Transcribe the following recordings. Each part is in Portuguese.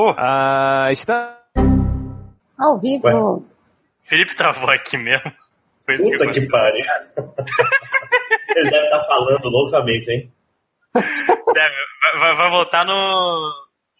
Oh. Ah, está. Ao vivo. Felipe travou aqui mesmo. Foi Puta que, que pariu. Ele deve estar tá falando loucamente, hein? Deve, vai, vai voltar no,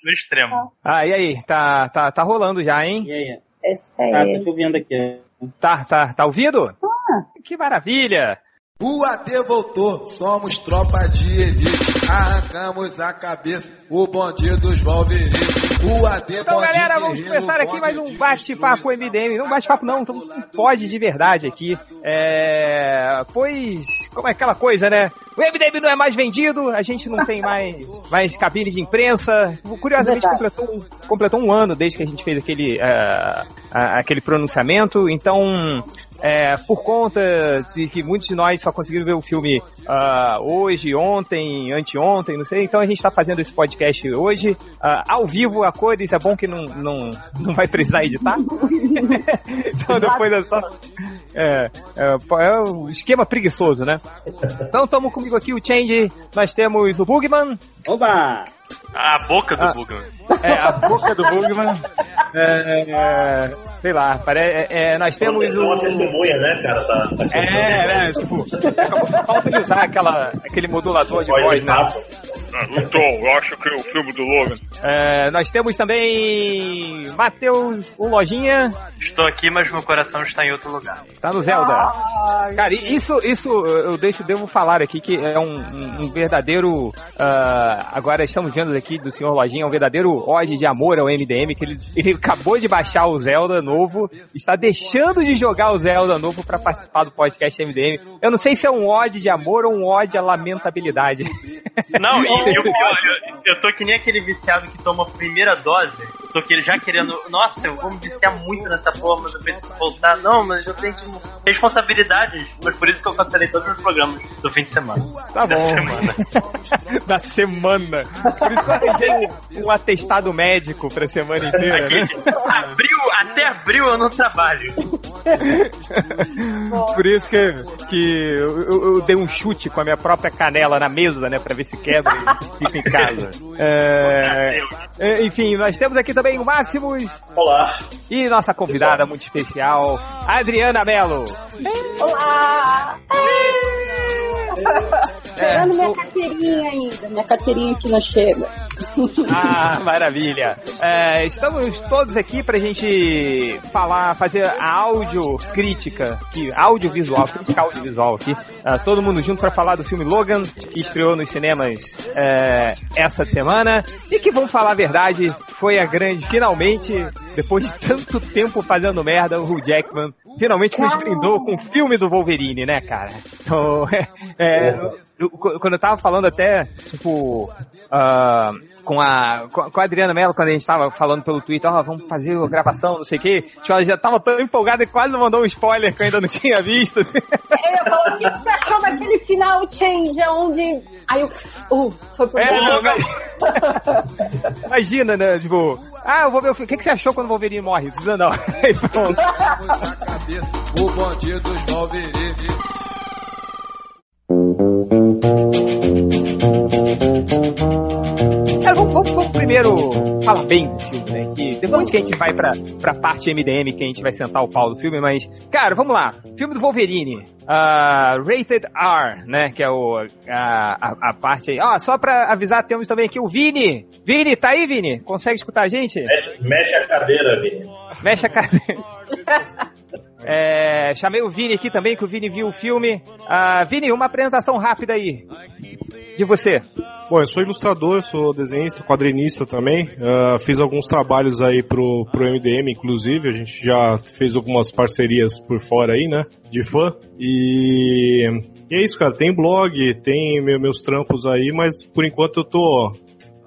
no extremo. Ah, e aí? Tá, tá, tá rolando já, hein? E aí? Esse aí. Ah, tô te ouvindo aqui. Tá, tá, tá ouvindo? Ah. Que maravilha! O AD voltou, somos tropa de elite. Arrancamos a cabeça, o bonde dos Wolverine. Então, galera, vamos começar aqui mais um bate-papo MDM. Não bate-papo não, então pode de verdade aqui. É... Pois, como é aquela coisa, né? O MDM não é mais vendido, a gente não tem mais, mais cabine de imprensa. Curiosamente, completou um, completou um ano desde que a gente fez aquele, uh, aquele pronunciamento. Então, é, por conta de que muitos de nós só conseguiram ver o filme uh, hoje, ontem, anteontem, não sei, então a gente está fazendo esse podcast hoje, uh, ao vivo, a cores, é bom que não, não, não vai precisar editar. então depois é só. É, é, é um esquema preguiçoso, né? Então estamos comigo aqui o Change, nós temos o Bugman. Oba! A boca do ah, Bugman. É, a boca do Bugman. É, é, sei lá, parece, é, é, nós temos o... uma testemunha, né, cara? Tá, tá é, né, tipo, falta de usar aquela, aquele modulador de voz, né? Então, eu acho que é o filme do Logan. É, nós temos também Matheus, o Lojinha. Estou aqui, mas meu coração está em outro lugar. Está no Zelda. Ah, Cara, isso, isso eu deixo, devo falar aqui que é um, um verdadeiro. Uh, agora estamos vendo aqui do senhor Lojinha, um verdadeiro ode de amor ao MDM, que ele, ele acabou de baixar o Zelda novo, está deixando de jogar o Zelda novo para participar do podcast MDM. Eu não sei se é um ode de amor ou um ode à lamentabilidade. Não, e, e pior, eu, eu tô que nem aquele viciado que toma a primeira dose. Tô que, já querendo, nossa, eu vou me viciar muito nessa porra, mas eu preciso voltar. Não, mas eu tenho tipo, responsabilidades. Mas por isso que eu cancelei todos os programas do fim de semana. Tá da bom. Semana. da semana. Por isso que eu arranjei um atestado médico pra semana inteira. Aqui, né? abril, até abril eu não trabalho. por isso que, que eu, eu, eu, dei um chute com a minha própria canela na mesa, né, pra ver se quebra e fica em casa. É, é, enfim, nós temos aqui também o Máximos. Olá. E nossa convidada muito especial, Adriana Mello. Olá! Esperando é, minha carteirinha ainda. Minha carteirinha que não chega. Ah, maravilha. É, estamos todos aqui pra gente falar, fazer a áudio crítica, que, audiovisual, crítica audiovisual aqui. Uh, todo mundo junto para falar do filme Logan, que estreou nos cinemas é, essa semana. E que, vamos falar a verdade, foi a grande, finalmente, depois de tanto tempo fazendo merda, o Hugh Jackman finalmente nos brindou com o filme do Wolverine, né, cara? Então, é, é, eu, quando eu tava falando até, tipo, uh, com a, com a Adriana Mello, quando a gente tava falando pelo Twitter, ó, oh, vamos fazer a gravação, não sei o quê, tipo, ela já tava tão empolgada e quase mandou um spoiler que eu ainda não tinha visto. Assim. Eu falo, o que você achou daquele final change, onde... Aí eu, uh, foi por é, não, mas... Imagina, né, tipo, ah, eu vou ver o filme. O que, que você achou quando o Wolverine morre? Não, não. pronto. o bonde dos Wolverine. Cara, vamos, vamos, vamos, primeiro falar bem do filme, né? Que depois que a gente vai pra, pra parte MDM, que a gente vai sentar o pau do filme, mas, cara, vamos lá. Filme do Wolverine. Uh, rated R, né? Que é o, a, a, a parte aí. Ó, ah, só pra avisar, temos também aqui o Vini. Vini, tá aí, Vini? Consegue escutar a gente? Mexe, mexe a cadeira, Vini. Mexe a cadeira. É, chamei o Vini aqui também, que o Vini viu o filme. Uh, Vini, uma apresentação rápida aí de você. Bom, eu sou ilustrador, sou desenhista, quadrinista também. Uh, fiz alguns trabalhos aí pro, pro MDM, inclusive. A gente já fez algumas parcerias por fora aí, né? De fã. E, e é isso, cara. Tem blog, tem meus trampos aí, mas por enquanto eu tô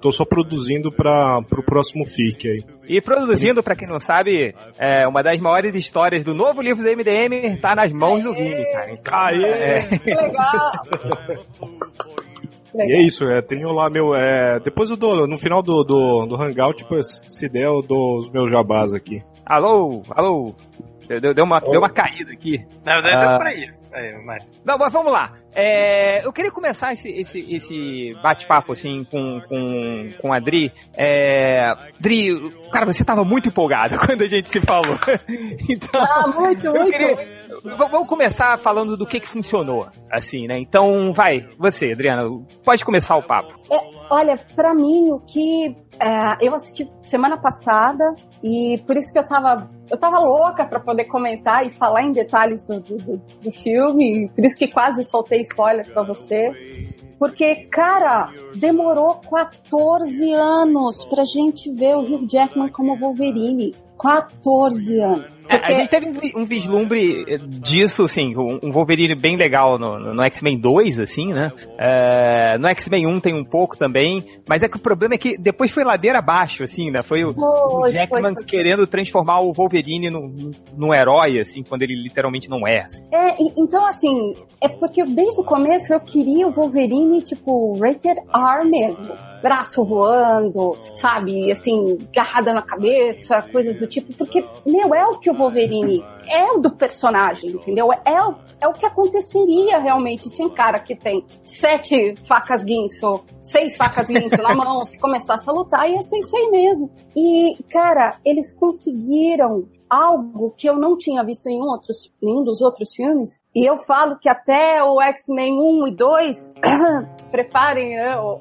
tô só produzindo para o próximo FIC aí. E produzindo, para quem não sabe, é uma das maiores histórias do novo livro do MDM tá nas mãos do Vini, cara. Então, Aê! É... Legal! E é isso, é, tenho lá meu. É, depois eu dou, no final do, do, do Hangout, tipo, se der, eu dou os meus jabás aqui. Alô, alô. Deu, deu, uma, deu uma caída aqui. Na verdade, Ah. deu por aí. aí mas... Não, mas vamos lá. É, eu queria começar esse, esse, esse bate-papo assim com, com, com a Dri. É, Dri, cara, você tava muito empolgada quando a gente se falou. Então, Ah, muito, eu muito. queria, v- vamos começar falando do que que funcionou, assim, né? Então, vai, você, Adriana, pode começar o papo. É, olha, pra mim, o que é, eu assisti semana passada e por isso que eu tava, eu tava louca pra poder comentar e falar em detalhes do, do, do- filme, por isso que quase soltei spoiler pra você. Porque, cara, demorou 14 anos pra gente ver o Hugh Jackman como Wolverine. 14 anos. É, Porque- a gente teve um, vi- um vislumbre eh, disso, assim, um, Wolverine bem legal no, no- X-Men 2, assim, né? É, no X-Men 1 tem um pouco também, mas é que o problema é que depois foi ladeira abaixo, assim, né? Foi o, o Foi, Jackman foi, foi. querendo transformar o Wolverine num, herói, assim, quando ele literalmente não é. assim. É, então assim, é porque desde o começo eu queria o Wolverine, tipo, rated R mesmo. Braço voando, sabe? Assim, garrada na cabeça, coisas do tipo. Porque, meu, é o que o Wolverine é o do personagem, entendeu? É o, é o que aconteceria realmente se um cara que tem sete facas guinso, seis facas guinso na mão, se começasse a lutar, ia ser isso aí mesmo. E, cara, eles conseguiram algo que eu não tinha visto em outros, nenhum dos outros filmes. E eu falo que até o X-Men 1 e 2, preparem né, o,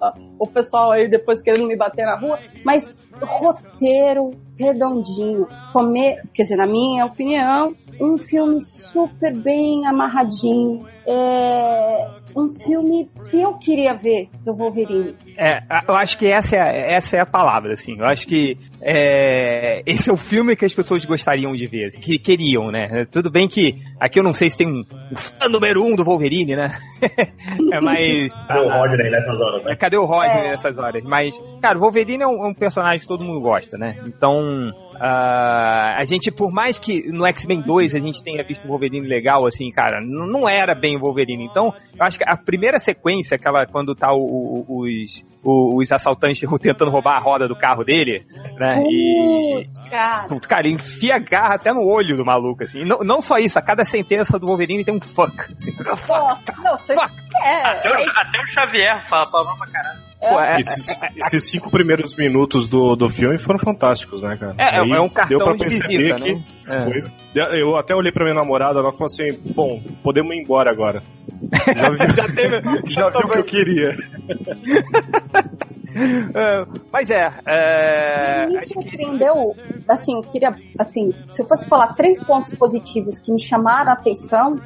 a- o pessoal aí depois querendo me bater na rua, mas roteiro redondinho. Comer, quer dizer, na minha opinião, um filme super bem amarradinho. É um filme que eu queria ver do Wolverine. É, eu acho que essa é, a- essa é a palavra, assim. Eu acho que é, esse é o filme que as pessoas gostariam de ver, assim, que queriam, né? Tudo bem que aqui eu não sei se tem um, um fã número um do Wolverine, né? é mais. Cadê o Rodney nessas horas, né? Cadê o Rodney É. nessas horas? Mas, cara, o Wolverine é um, é um personagem que todo mundo gosta, né? Então, ah, a gente, por mais que no X-Men 2 a gente tenha visto um Wolverine legal, assim, cara, não era bem o Wolverine. Então, eu acho que a primeira sequência, aquela quando tá o- o- os, o- os assaltantes tentando roubar a roda do carro dele, né? E. Cara. Cara, enfia a garra até no olho do maluco, assim. E não, não só isso, a cada sentença do Wolverine tem um fuck. Assim, fuck. Não, Fuck. É, Até, o, é até o Xavier fala palavrão pra caralho. Pô, é- Esses, esses cinco primeiros minutos do, do filme foram fantásticos, né, cara? É, é Aí um cartão deu pra de perceber visita, que né? É. Eu até olhei pra minha namorada, ela falou assim: bom, podemos ir embora agora. Já, vi- Já teve- já viu o que eu queria. É, mas é, é, me surpreendeu, assim, eu queria, assim, se eu fosse falar três pontos positivos que me chamaram a atenção,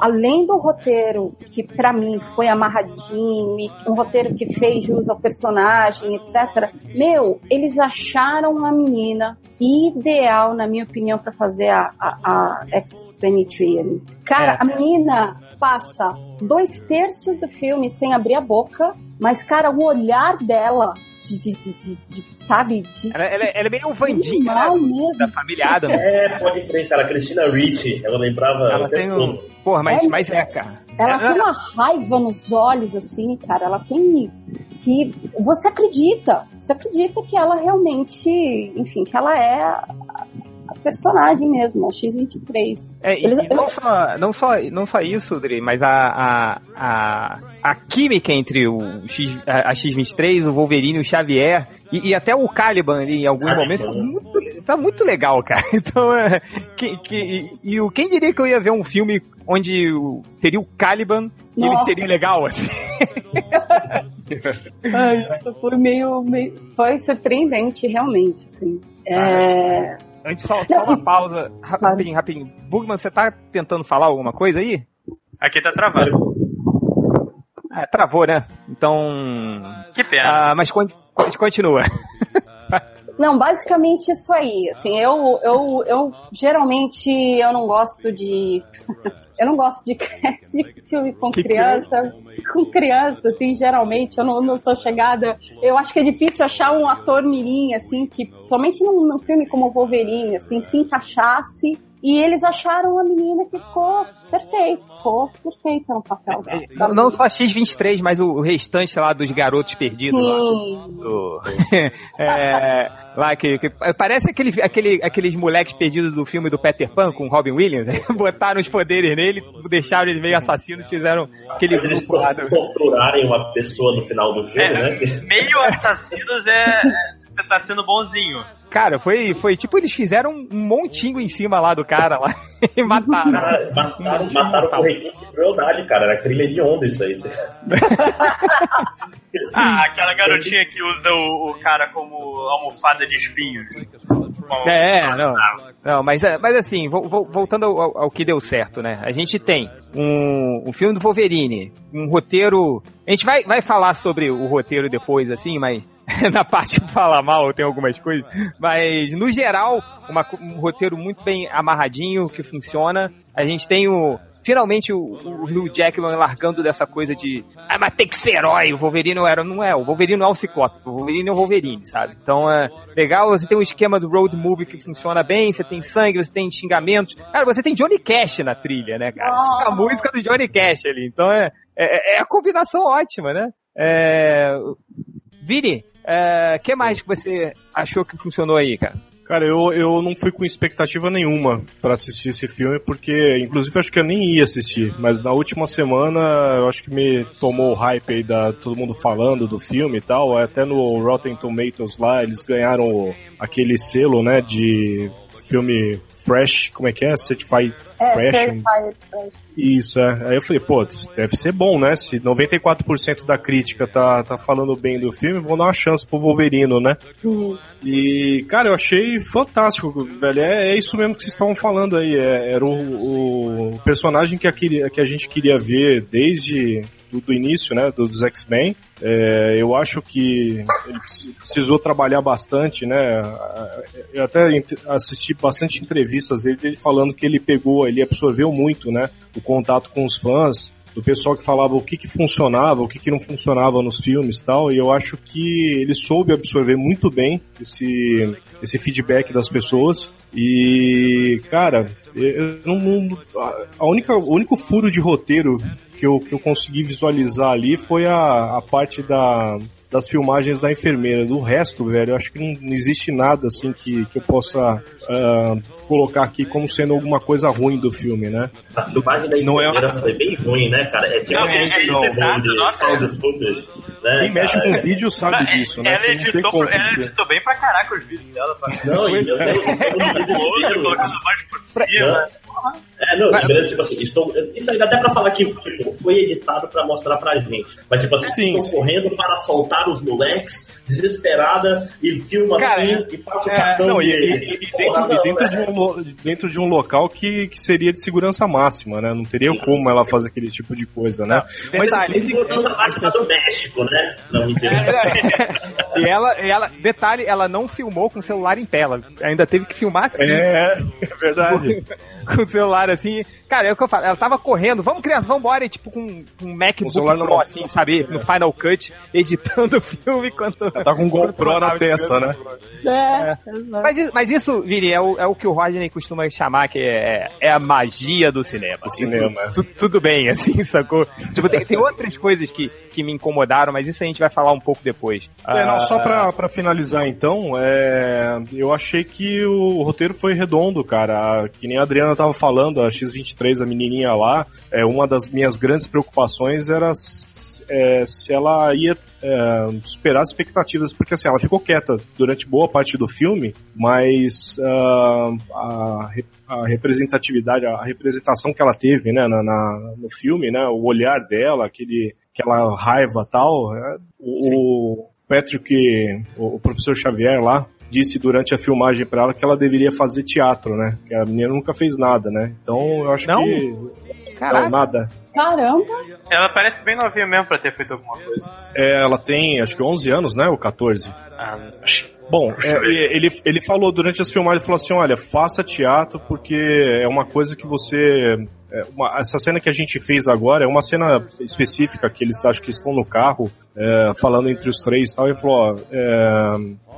além do roteiro, que pra mim foi amarradinho, um roteiro que fez jus ao personagem, etc. Meu, eles acharam a menina ideal, na minha opinião, pra fazer a, a, a X-23 ali. Cara, É. a menina passa dois terços do filme sem abrir a boca, mas, cara, o olhar dela, de, de, de, de- de- sabe, de, ela, ela- ela é meio Vandinha animal né, mesmo. da família Adams. É, pode crer, cara. Cristina Ricci, ela lembrava. Ela tem um. Porra, mas, É, mas é, cara. Ela tem uma raiva nos olhos, assim, cara. Ela tem. que Você acredita. Você acredita que ela realmente. Enfim, que ela é a, a personagem mesmo, a X23. É, Eles- e não, só, não, só, não só isso, Dri, mas a, a, a, a química entre o X, a, a X-23, o Wolverine, o Xavier e, e até o Caliban ali em alguns Caliban, momentos tá né? muito, tá muito legal, cara. Então, é, que, que, e, e o- quem diria que eu ia ver um filme onde o- teria o Caliban e ele seria legal, assim. Ai, foi meio, meio. Foi surpreendente, realmente, assim. É. Antes, só, só uma pausa, rapidinho, rapidinho. Bugman, você tá tentando falar alguma coisa aí? Aqui tá travado. Ah, travou, né? Então. Que pena. Ah, mas con- continua. Não, basicamente isso aí. Assim, eu, eu, eu geralmente eu não gosto de. Eu não gosto de, de filme com criança. Com criança, assim, geralmente, eu não, não sou chegada. Eu acho que é difícil achar um ator mirim, assim, que somente num, num filme como Wolverine, assim, se encaixasse E eles acharam a menina que ficou perfeita, ficou perfeita no papel dela. Não, não só a X-23, mas o, o restante lá dos garotos perdidos lá. Sim. do- é, lá que, que- parece aquele, aquele, aqueles moleques perdidos do filme do Peter Pan com o Robin Williams. Botaram os poderes nele, deixaram ele meio assassinos, fizeram aquele eles grupo lá. do- torturarem uma pessoa no final do filme, É, né? Meio assassinos é. Você tá sendo bonzinho. Cara, foi, foi tipo, eles fizeram um montinho em cima lá do cara lá e mataram. Cara, mataram, mataram com requinte de crueldade, cara. Era trilha de onda isso aí. Ah, aquela garotinha que usa o, o cara como almofada de espinho. Como- É, não. Não, mas, é, mas assim, vo- vo- voltando ao, ao- ao que deu certo, né? A gente tem um, um filme do Wolverine, um roteiro. A gente vai, vai falar sobre o roteiro depois, assim, mas na parte de falar mal tem algumas coisas. Mas, no geral, uma um roteiro muito bem amarradinho, que funciona. A gente tem o. Finalmente o, o Hugh Jackman largando dessa coisa de ah, mas tem que ser herói, o Wolverine não era, não é, o Wolverine não é o Ciclope, o Wolverine é o Wolverine, sabe? Então é legal, você tem um esquema do road movie que funciona bem, você tem sangue, você tem xingamentos. Cara, você tem Johnny Cash na trilha, né, cara? Você a música do Johnny Cash ali, então é, é, é a combinação ótima, né? É... Vini, o que mais que você achou que funcionou aí, cara? Cara, eu, eu não fui com expectativa nenhuma pra assistir esse filme, porque, inclusive, acho que eu nem ia assistir. Mas na última semana, eu acho que me tomou o hype aí da todo mundo falando do filme e tal. Até no Rotten Tomatoes lá, eles ganharam aquele selo, né, de filme fresh, como é que é? Certified É, fresh. Certified Fresh. Isso, é. Aí eu falei, pô, deve ser bom, né? Se 94% da crítica tá, tá falando bem do filme, vou dar uma chance pro Wolverino, né? Hum. E, cara, eu achei fantástico, velho. É, é isso mesmo que vocês estavam falando aí. É- era o, o personagem que a, que a gente queria ver desde do, do início, né? do- dos X-Men. É, eu acho que ele precis- precisou trabalhar bastante, né? Eu até assisti bastante entrevistas dele, dele falando que ele pegou, ele absorveu muito, né? O contato com os fãs, do pessoal que falava o que que funcionava, o que que não funcionava nos filmes e tal, e eu acho que ele soube absorver muito bem esse, esse feedback das pessoas. E, cara, eu não, não- a- única, o único furo de roteiro que eu, que eu consegui visualizar ali foi a, a parte da, das filmagens da enfermeira. Do resto, velho, eu acho que não, não existe nada assim que, que eu possa ah, colocar aqui como sendo alguma coisa ruim do filme, né? A filmagem da Não é- enfermeira foi bem ruim, né, cara? É tipo Não, é- é de nossa, é. footage, né, Quem mexe cara? com vídeo sabe Ela- disso, né? ela, não editou, como ela editou bem pra caraca os vídeos dela. Pra... Não, e eu tenho colocando mais por cima. É, não, beleza, tipo assim, estou, isso aí dá até pra falar que tipo, foi editado pra mostrar pra gente. Mas, tipo assim, Sim, estão sim. correndo para soltar os moleques, desesperada, e filma Cara, assim, e passa o é, cartão Não, e, de- e- e dentro, e não, dentro de um, lo- dentro de um local que, que seria de segurança máxima, né? Não teria Sim. como ela fazer aquele tipo de coisa, né? Mas Detalhe, Tem segurança máxima do México, né? Não, mentira. e ela, ela, detalhe, ela não filmou com o celular em tela. Ainda teve que filmar assim. É, é verdade. com o celular assim. Cara, é o que eu falo. Ela tava correndo, vamos criança, vamos embora. E, tipo, com com um MacBook Pro, assim, sabe? No Final Cut, editando o filme enquanto. Tá com um GoPro na testa, né? É, Mas, isso- mas isso, Vini, é o, é o que o Rodney costuma chamar, que é, é a magia do cinema. Do cinema, Isso, é. tu- tudo bem, assim, sacou? Tipo, tem, tem outras coisas que, que me incomodaram, mas isso a gente vai falar um pouco depois. É, não, Ah, só pra, pra finalizar então, é, eu achei que o roteiro foi redondo, cara. Que nem a Adriana tava falando, a X23, a menininha lá, é, uma das minhas grandes preocupações era é, se ela ia é, superar as expectativas, porque assim, ela ficou quieta durante boa parte do filme, mas ah, a, a representatividade, a representação que ela teve né, na, na- no filme, né, o olhar dela, aquele, aquela raiva tal, é, o, o Patrick, o, o professor Xavier lá, disse durante a filmagem pra ela que ela deveria fazer teatro, né? Que a menina nunca fez nada, né? Então eu acho Não? que. Caraca. Não, nada. Caramba, Ela parece bem novinha mesmo pra ter feito alguma coisa. É, ela tem acho que 11 anos, né? Ou 14. Ah, acho- Bom, é, ele, ele falou durante as filmagens, ele falou assim, olha, faça teatro porque é uma coisa que você é, uma- essa cena que a gente fez agora é uma cena específica que eles acho que estão no carro é, falando entre os três e tal, e falou, ó,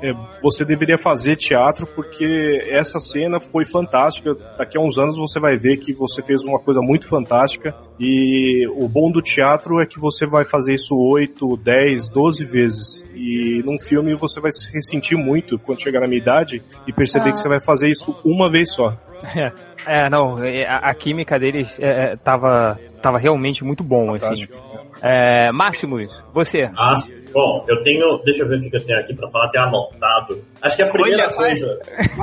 é, você deveria fazer teatro porque essa cena foi fantástica. Daqui a uns anos você vai ver que você fez uma coisa muito fantástica e o bom do teatro é que você vai fazer isso 8, 10, 12 vezes. E num filme você vai se ressentir muito quando chegar na minha idade e perceber Ah. que você vai fazer isso uma vez só. É, não, é, a, a química deles é, é, tava, tava realmente muito bom, assim. Fantástico. É, Máximos, você. Ah, bom, eu tenho. Deixa eu ver o que eu tenho aqui pra falar, tem anotado. Acho que a primeira Olha, coisa.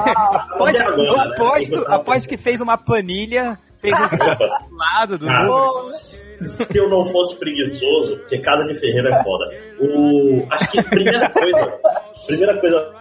Até agora, né? aposto, Eu tava- aposto que fez uma planilha, lado do Ah. se eu não fosse preguiçoso, porque casa de ferreiro é foda. O, acho que a primeira coisa, primeira coisa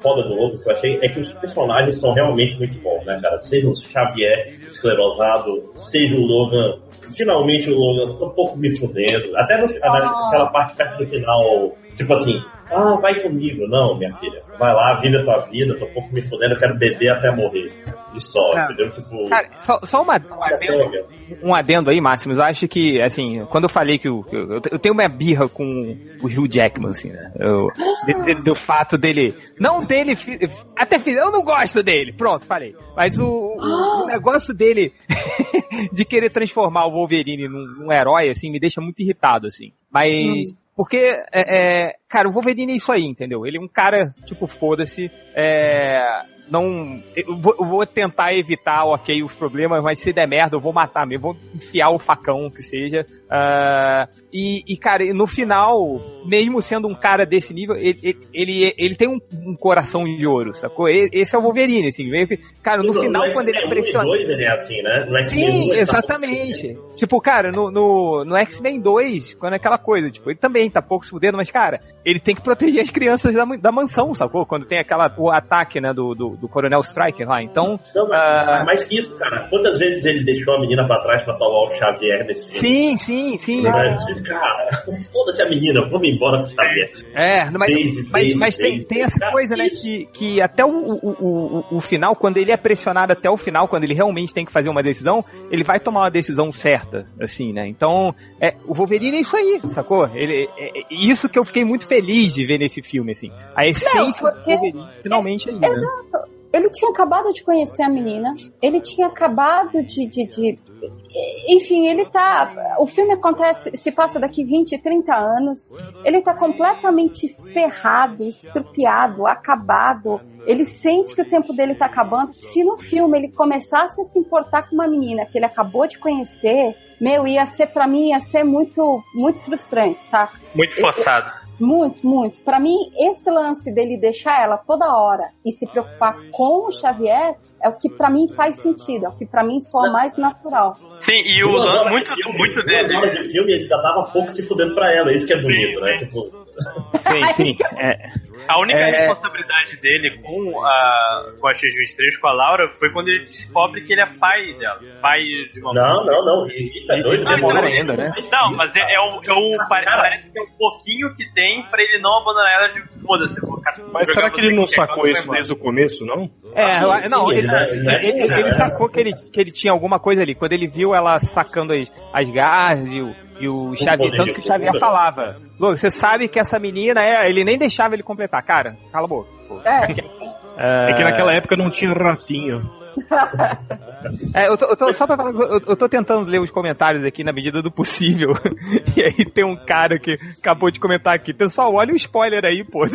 foda do Lobo que eu achei é que os personagens são realmente muito bons, né, cara? Seja o Xavier esclerosado, seja o Logan, finalmente o Logan, tô um pouco me fudendo. Até no, naquela parte perto do final, tipo assim, ah, vai comigo. Não, minha filha, vai lá, vive a tua vida, tô um pouco me fudendo, eu quero beber até morrer. E só, Ah. entendeu? Tipo. Cara, só, só uma, um adendo, pega. um adendo aí, Máximos. Eu acho que, assim, quando eu falei que o- eu, eu, eu tenho uma birra com o Hugh Jackman, assim, né? Eu- de- de- do fato dele. Não dele. fi- Até fiz. Eu não gosto dele. Pronto, falei. Mas o, o- o negócio dele de querer transformar o Wolverine num, num herói, assim, me deixa muito irritado, assim. Mas. Porque, é, é, cara, o Wolverine é isso aí, entendeu? Ele é um cara, tipo, foda-se. É, não. Eu vou, eu vou tentar evitar, ok, os problemas, mas se der merda, eu vou matar mesmo, vou enfiar o facão que seja. Ah, e, e, cara, no final, mesmo sendo um cara desse nível, ele, ele, ele, tem um, um coração de ouro, sacou? Esse é o Wolverine, assim. Cara, no final, quando ele é X-Men 1 pressiona. 2 ele é assim, né? No 1 Sim, tá exatamente. Tipo, cara, no, no, no X-Men 2, quando é aquela coisa, tipo, ele também tá pouco se fudendo, mas, cara, ele tem que proteger as crianças da, da mansão, sacou? Quando tem aquela, o ataque, né, do, do, do Coronel Striker lá. Então, Não, mas, Ah. mas mais que isso, cara. Quantas vezes ele deixou a menina pra trás pra salvar o Xavier nesse filme? sim, sim, sim. Tipo, Cara, foda-se a menina, vamos embora com o Xavier. É, mas, Fez mas, fez mas tem, fez. tem essa Cara, coisa, né, que, que até o, o, o, o- final, quando ele é pressionado até o final, quando ele realmente tem que fazer uma decisão, ele vai tomar uma decisão certa, assim, né? Então, é, o Wolverine é isso aí, sacou? Ele, é, é isso que eu fiquei muito feliz de ver nesse filme, assim. A essência do porque- Wolverine finalmente é aí, né? Ele tinha acabado de conhecer a menina, ele tinha acabado de. de, de- enfim, ele tá. O filme acontece, se passa daqui 20, 30 anos. Ele tá completamente ferrado, estrupiado, acabado. Ele sente que o tempo dele tá acabando. Se no filme ele começasse a se importar com uma menina que ele acabou de conhecer, meu, ia ser, pra mim, ia ser muito, muito frustrante, saca? Muito forçado. Muito, muito. Pra mim, esse lance dele deixar ela toda hora e se preocupar com o Xavier é o que pra mim faz sentido, é o que pra mim soa mais natural. Sim, e o Duas lan- horas muito, de filme, muito dele. horas de filme ele ainda tava pouco se fudendo pra ela, isso que é bonito, né? Tipo, Sim, sim. É, A única É. responsabilidade dele com a, com a X-23, 3, com a Laura, foi quando ele descobre que ele é pai dela. Pai de uma não, não, não. E, tá doido, Ah, demora não. ainda, né? Não, mas é, é o, é o- parece que é o pouquinho que tem pra ele não abandonar ela de foda-se. Mas será que ele não sacou isso desde o começo, não? É, sim, não, ele ele, não é- ele ele, é- ele sacou que ele, que ele tinha alguma coisa ali. Quando ele viu ela sacando as, as garras e o, e o Xavier, tanto que o Xavier falava, Logo, você sabe que essa menina é. Ele nem deixava ele completar. Cara, cala a boca. pô. É, É que naquela época não tinha ratinho. É, eu tô, eu tô- só pra falar, eu, eu tô tentando ler os comentários aqui na medida do possível. E aí tem um cara que acabou de comentar aqui. Pessoal, olha o spoiler aí, pô.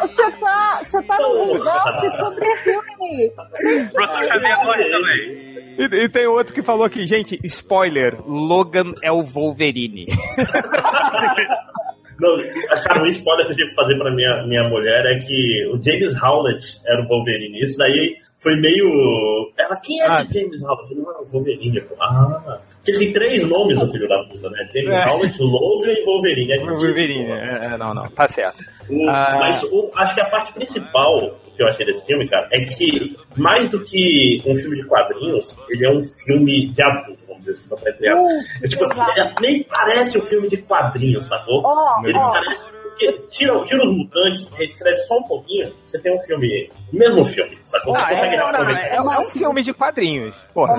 Você tá, você tá num hangout sobre o filme. O professor Xavier morre também. E, e tem outro que falou aqui, gente, spoiler, Logan é o Wolverine. Não, cara, um spoiler que eu tive que fazer pra minha, minha mulher é que o James Howlett era o Wolverine. Isso daí foi meio. Ela, quem é Ah. esse James Howlett? Não, é o Wolverine, pô. Ah. Ele tem três nomes, o filho da puta, né? James É. Howlett, Logan e Wolverine. É Wolverine, é, é, não, não, tá certo. O- Ah. Mas o- acho que a parte principal que eu achei desse filme, cara, é que mais do que um filme de quadrinhos, ele é um filme de adulto, vamos dizer assim, pra entre. Uh, É tipo assim, exato. é- nem parece um filme de quadrinhos, sacou? Ó, Ele ó, parece Porque tira, tira os mutantes, reescreve só um pouquinho, você tem um filme, o mesmo filme, sacou? Ah, é, não, não, aproveitar. é, é um filme de quadrinhos. Porra.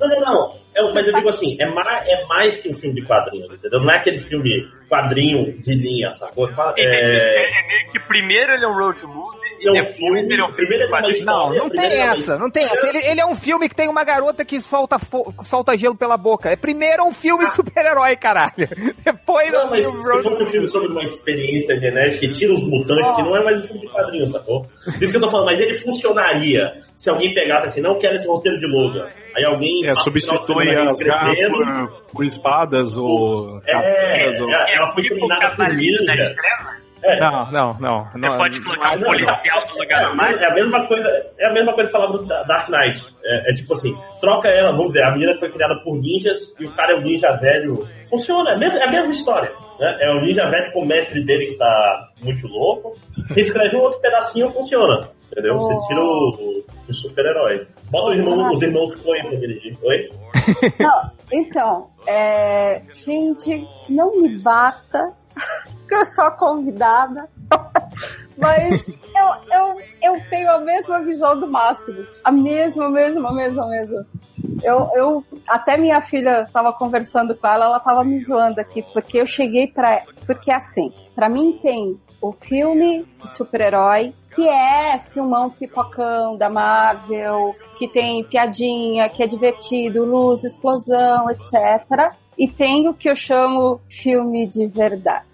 Não, não, não. É, mas eu digo assim, é mais, é mais que um filme de quadrinhos, entendeu? Não é aquele filme quadrinho de linha, sacou? É, É, é meio que primeiro ele é um road movie e é um depois filme, ele é um filme primeiro de é. Não, não tem é essa, não tem essa. Ele, ele é um filme que tem uma garota que solta, solta gelo pela boca. É primeiro um filme de super-herói, caralho. Depois Não, é mas um se road fosse um filme sobre uma experiência genética que tira os mutantes, não é mais um filme de quadrinho, sacou? Por isso que eu tô falando, mas ele funcionaria se alguém pegasse assim, não quero esse roteiro de Logan. Aí alguém. É, substitui garras escrevendo. por, por espadas ou É, katanas ou... é, ela foi tipo treinada por Cavaleiro das ninja. Trevas. É, Não, não, não. Você não pode colocar um não, policial no lugar É, máquina. é a mesma coisa, é a mesma coisa que falava do Da- Dark Knight. É, é tipo assim, troca ela, vamos dizer, a menina foi criada por ninjas e o cara é um ninja velho. Funciona, é a mesma, é a mesma história. Né? É o ninja velho com o mestre dele que tá muito louco. Escreve um outro pedacinho, funciona. Entendeu? Você tira o, o super-herói. Bota os irmãos, os irmãos Coen pra dirigir. Oi? Não, então, é, gente, não me bata, que eu sou a convidada, mas eu, eu, eu tenho a mesma visão do Máximo, a mesma, mesma, mesma, mesma. Eu, eu até minha filha estava conversando com ela, ela estava me zoando aqui, porque eu cheguei para, porque assim, para mim tem o filme de super-herói, que é filmão pipocão da Marvel, que tem piadinha, que é divertido, luz, explosão, etc. E tem o que eu chamo filme de verdade.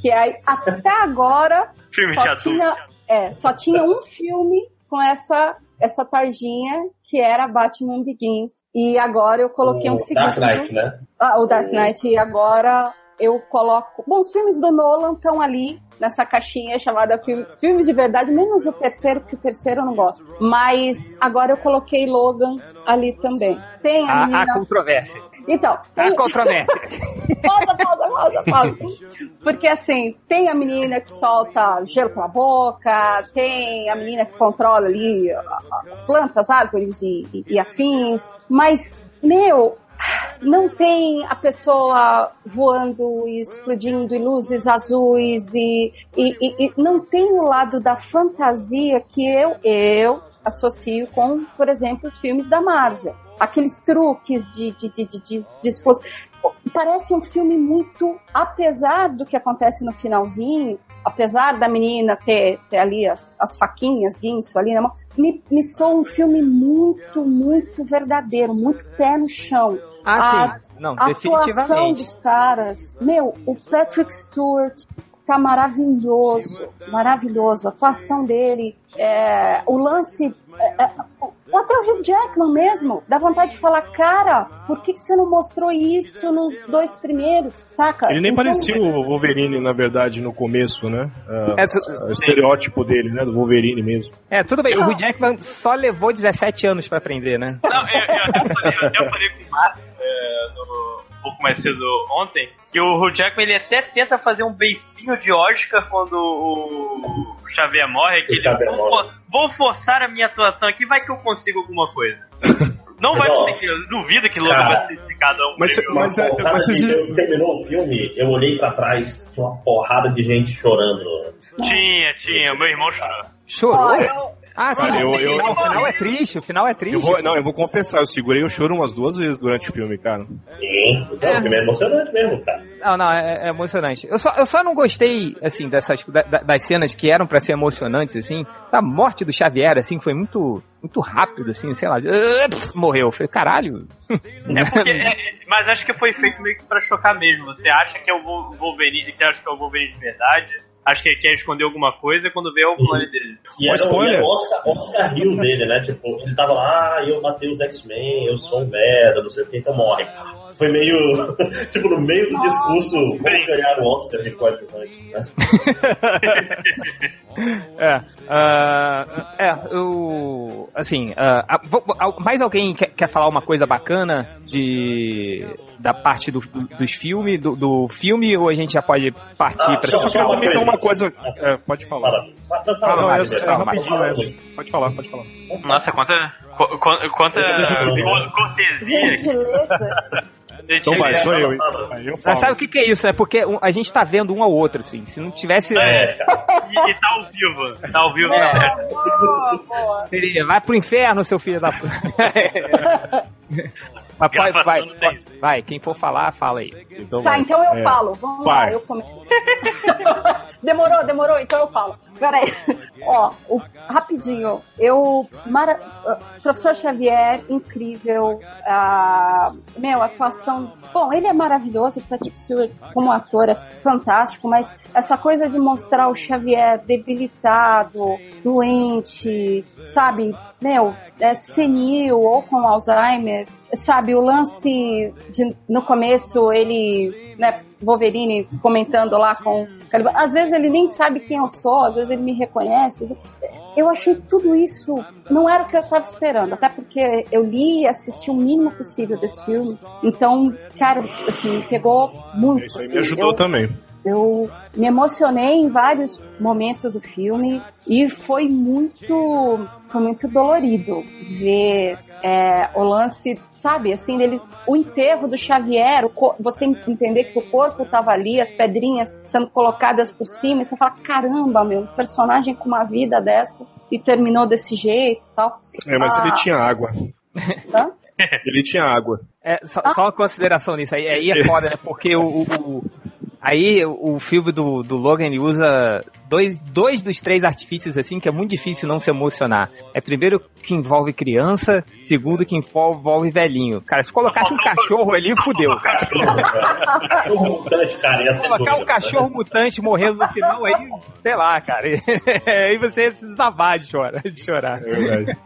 Que é, até agora Filme de só adulto. tinha, é, só tinha um filme com essa, essa tarjinha que era Batman Begins. E agora eu coloquei um O segundo. Dark Knight, né? Ah, o Dark Knight. E agora eu coloco. Bom, os filmes do Nolan estão ali nessa caixinha chamada filme, Filmes de Verdade, menos o terceiro, porque o terceiro eu não gosto. Mas agora eu coloquei Logan ali também. Tem a Há, menina. há controvérsia. Então, tem... controvérsia. pausa, pausa, pausa, pausa. Porque assim, tem a menina que solta gelo pela boca, tem a menina que controla ali as plantas, árvores e, e, e afins, mas, meu, não tem a pessoa voando e explodindo e luzes azuis e, e, e- e não tem o lado da fantasia que eu, eu associo com, por exemplo, os filmes da Marvel. Aqueles truques de, de, de, de, de, de Parece um filme muito, apesar do que acontece no finalzinho, apesar da menina ter, ter ali as, as faquinhas, guinso ali na mão, me, me soa um filme muito, muito verdadeiro, muito pé no chão. Ah, sim. Não, A atuação dos caras, meu, o Patrick Stewart tá maravilhoso, maravilhoso. A atuação dele, é, o lance, é, é, o- até o Hugh Jackman mesmo, dá vontade de falar, cara, por que, que você não mostrou isso nos dois primeiros, saca? Ele nem Então, parecia o Wolverine, na verdade, no começo, né? Ah, É, tu- o estereótipo dele, né? Do Wolverine mesmo. É, tudo bem. O Hugh Jackman só levou 17 anos pra aprender, né? Não, eu, eu até falei, eu até falei com o Márcio é, no- pouco mais cedo ontem que o Hugh Jackman ele até tenta fazer um beicinho de Oscar quando o Xavier morre, que ele Xavier vou, morre. for- vou forçar a minha atuação aqui, vai que eu consigo alguma coisa. Não vai Mas, conseguir, eu duvido que Logan cara, vai ser de cada um. mas prêmio. mas- é- mas de- vocês- eu- terminou o filme, eu olhei pra trás, tinha uma porrada de gente chorando. Tinha, tinha, meu irmão chorou. Chorou? Eu- Ah, sim. Eu- o, eu- final, o final é triste, o final é triste. Eu vou, não, eu vou confessar, eu segurei o choro umas duas vezes durante o filme, cara. Sim, então, o filme é emocionante mesmo, cara. Não, não, é, é emocionante. Eu só, eu só não gostei, assim, dessas da- da- das cenas que eram pra ser emocionantes, assim. A morte do Xavier, assim, foi muito, muito rápido, assim, sei lá. Morreu. Eu falei, caralho. É porque, é- é- mas acho que foi feito meio que pra chocar mesmo. Você acha que é o Wolverine, que acha que é o Wolverine de verdade, acha que quer esconder alguma coisa quando vê o plano dele. E era o Oscar, Oscar Hill dele, né? Tipo, ele tava lá, ah, eu matei os X-Men, eu sou um merda, não sei o que, então morre. Foi meio, tipo, no meio do discurso, vamos ganhar o Oscar de coadjuvante, né? É, ah, é, eu, assim, ah, ah, vo- mais alguém quer, quer falar uma coisa bacana de da parte do, do- dos filmes, do, do filme, ou a gente já pode partir Ah, pra Eu só comentar coisa. uma coisa. É, pode falar. Fala, fala, fala, Ah, não, fala, é, Fala, é fala, rapidinho, fala, é. Pode falar, pode falar. Nossa, quanta, quanta cortesia. Então vai, sou eu. hein? Aí eu Mas sabe o que, que é isso? É porque a gente tá vendo um ao outro, assim. Se não tivesse. É. E, e tá ao vivo. Tá ao vivo. É. né? Boa, boa. Seria, vai pro inferno, seu filho da puta. Mas pode, Gravação vai, pode- vai, quem for falar, fala aí. Então Tá, vai. então eu É. falo. Vamos Vai. lá, eu começo. demorou, demorou, então eu falo. Peraí. Ó, o- rapidinho. Eu. Mara, ah, professor Xavier, incrível. Ah, meu, atuação. Bom, ele é maravilhoso. O Patrick Stewart, como ator, é fantástico, mas essa coisa de mostrar o Xavier debilitado, doente, sabe? Meu, é senil ou com Alzheimer, sabe? O lance de, no começo, ele, né, Wolverine comentando lá com. Às vezes ele nem sabe quem eu sou, às vezes ele me reconhece. Eu achei tudo isso, não era o que eu estava esperando, até porque eu li e assisti o mínimo possível desse filme. Então, cara, assim, pegou muito. Isso aí assim. me ajudou Eu- também. Eu me emocionei em vários momentos do filme e foi muito, foi muito dolorido ver é, o lance, sabe, assim, dele, o enterro do Xavier, o você entender que o corpo tava ali, as pedrinhas sendo colocadas por cima, e você fala, caramba, meu, um personagem com uma vida dessa e terminou desse jeito e tal. É, mas Ah. ele tinha água. Tá? Ele tinha água. É, só, só uma consideração nisso aí. Aí é foda, né? Porque o- o- aí o, filme do, do Logan usa dois, dois dos três artifícios, assim, que é muito difícil não se emocionar. É primeiro que envolve criança, segundo que envolve velhinho. Cara, se colocasse um cachorro ali, fudeu, cara. Cachorro mutante, cara, ia ser Colocar um cachorro mutante morrendo no final, aí, sei lá, cara. aí você ia se desabar de chorar. De chorar. É verdade.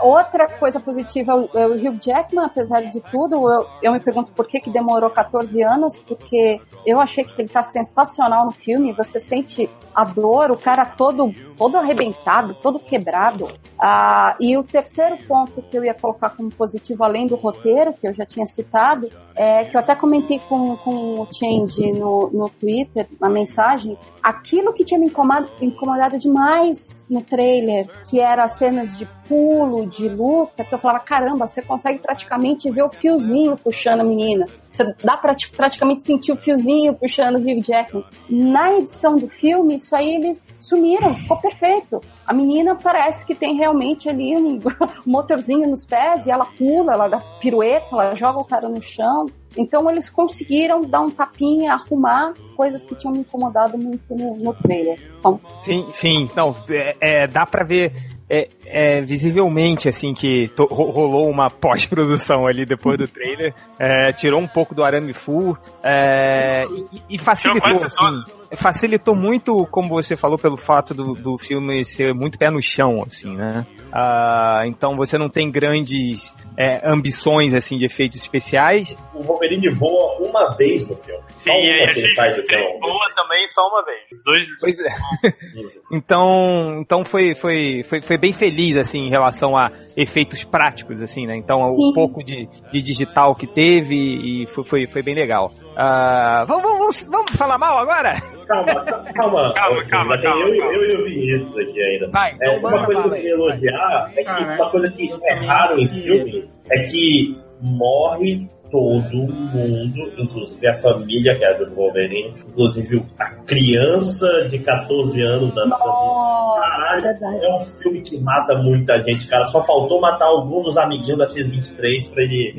Outra coisa positiva é o- é o Hugh Jackman, apesar de tudo, eu, eu me pergunto por que, que demorou 14 anos, porque eu achei que ele tá sensacional no filme, você sente a dor, o cara todo, todo arrebentado, todo quebrado. Ah, e o terceiro ponto que eu ia colocar como positivo, além do roteiro, que eu já tinha citado, é que eu até comentei com, com o Change no, no Twitter, na mensagem, aquilo que tinha me incomodado, incomodado demais no trailer, que era as cenas de pulo, de luta, que eu falava, caramba, você consegue praticamente ver o fiozinho puxando a menina. Você dá pra ti- praticamente sentir o fiozinho puxando o Hugh Jackman. Na edição do filme, isso aí eles sumiram, ficou perfeito. A menina parece que tem realmente ali um motorzinho nos pés e ela pula, ela dá pirueta, ela joga o cara no chão. Então eles conseguiram dar um tapinha, arrumar coisas que tinham me incomodado muito no, no trailer. Então, Sim, sim. Não, é, é, dá pra ver é, é, visivelmente, assim, que to- ro- rolou uma pós-produção ali depois do trailer. É, tirou um pouco do arame full é, e, e facilitou, assim. Facilitou muito, como você falou, pelo fato do, do filme ser muito pé no chão, assim, né? Ah, então você não tem grandes é, ambições, assim, de efeitos especiais. O Wolverine voa uma vez no filme. Sim, e que ele gente sai do boa também só uma vez. Os dois. Pois é. Então, então foi, foi, foi, foi bem feliz, assim, em relação a efeitos práticos, assim, né? Então, Sim. um pouco de, de digital que teve e foi, foi, foi bem legal. Ah, vamos, vamos, vamos falar mal agora? Calma, calma. Calma, calma, calma, eu, calma. eu e o Vinícius aqui ainda. Vai, então É, uma coisa que eu queria elogiar é que Ah, uma coisa que é raro em filme é que morre todo mundo, inclusive a família que é do Wolverine, inclusive a criança de 14 anos da família. nossa, Caralho, é um filme que mata muita gente, cara. Só faltou matar algum dos amiguinhos da X-23 pra ele,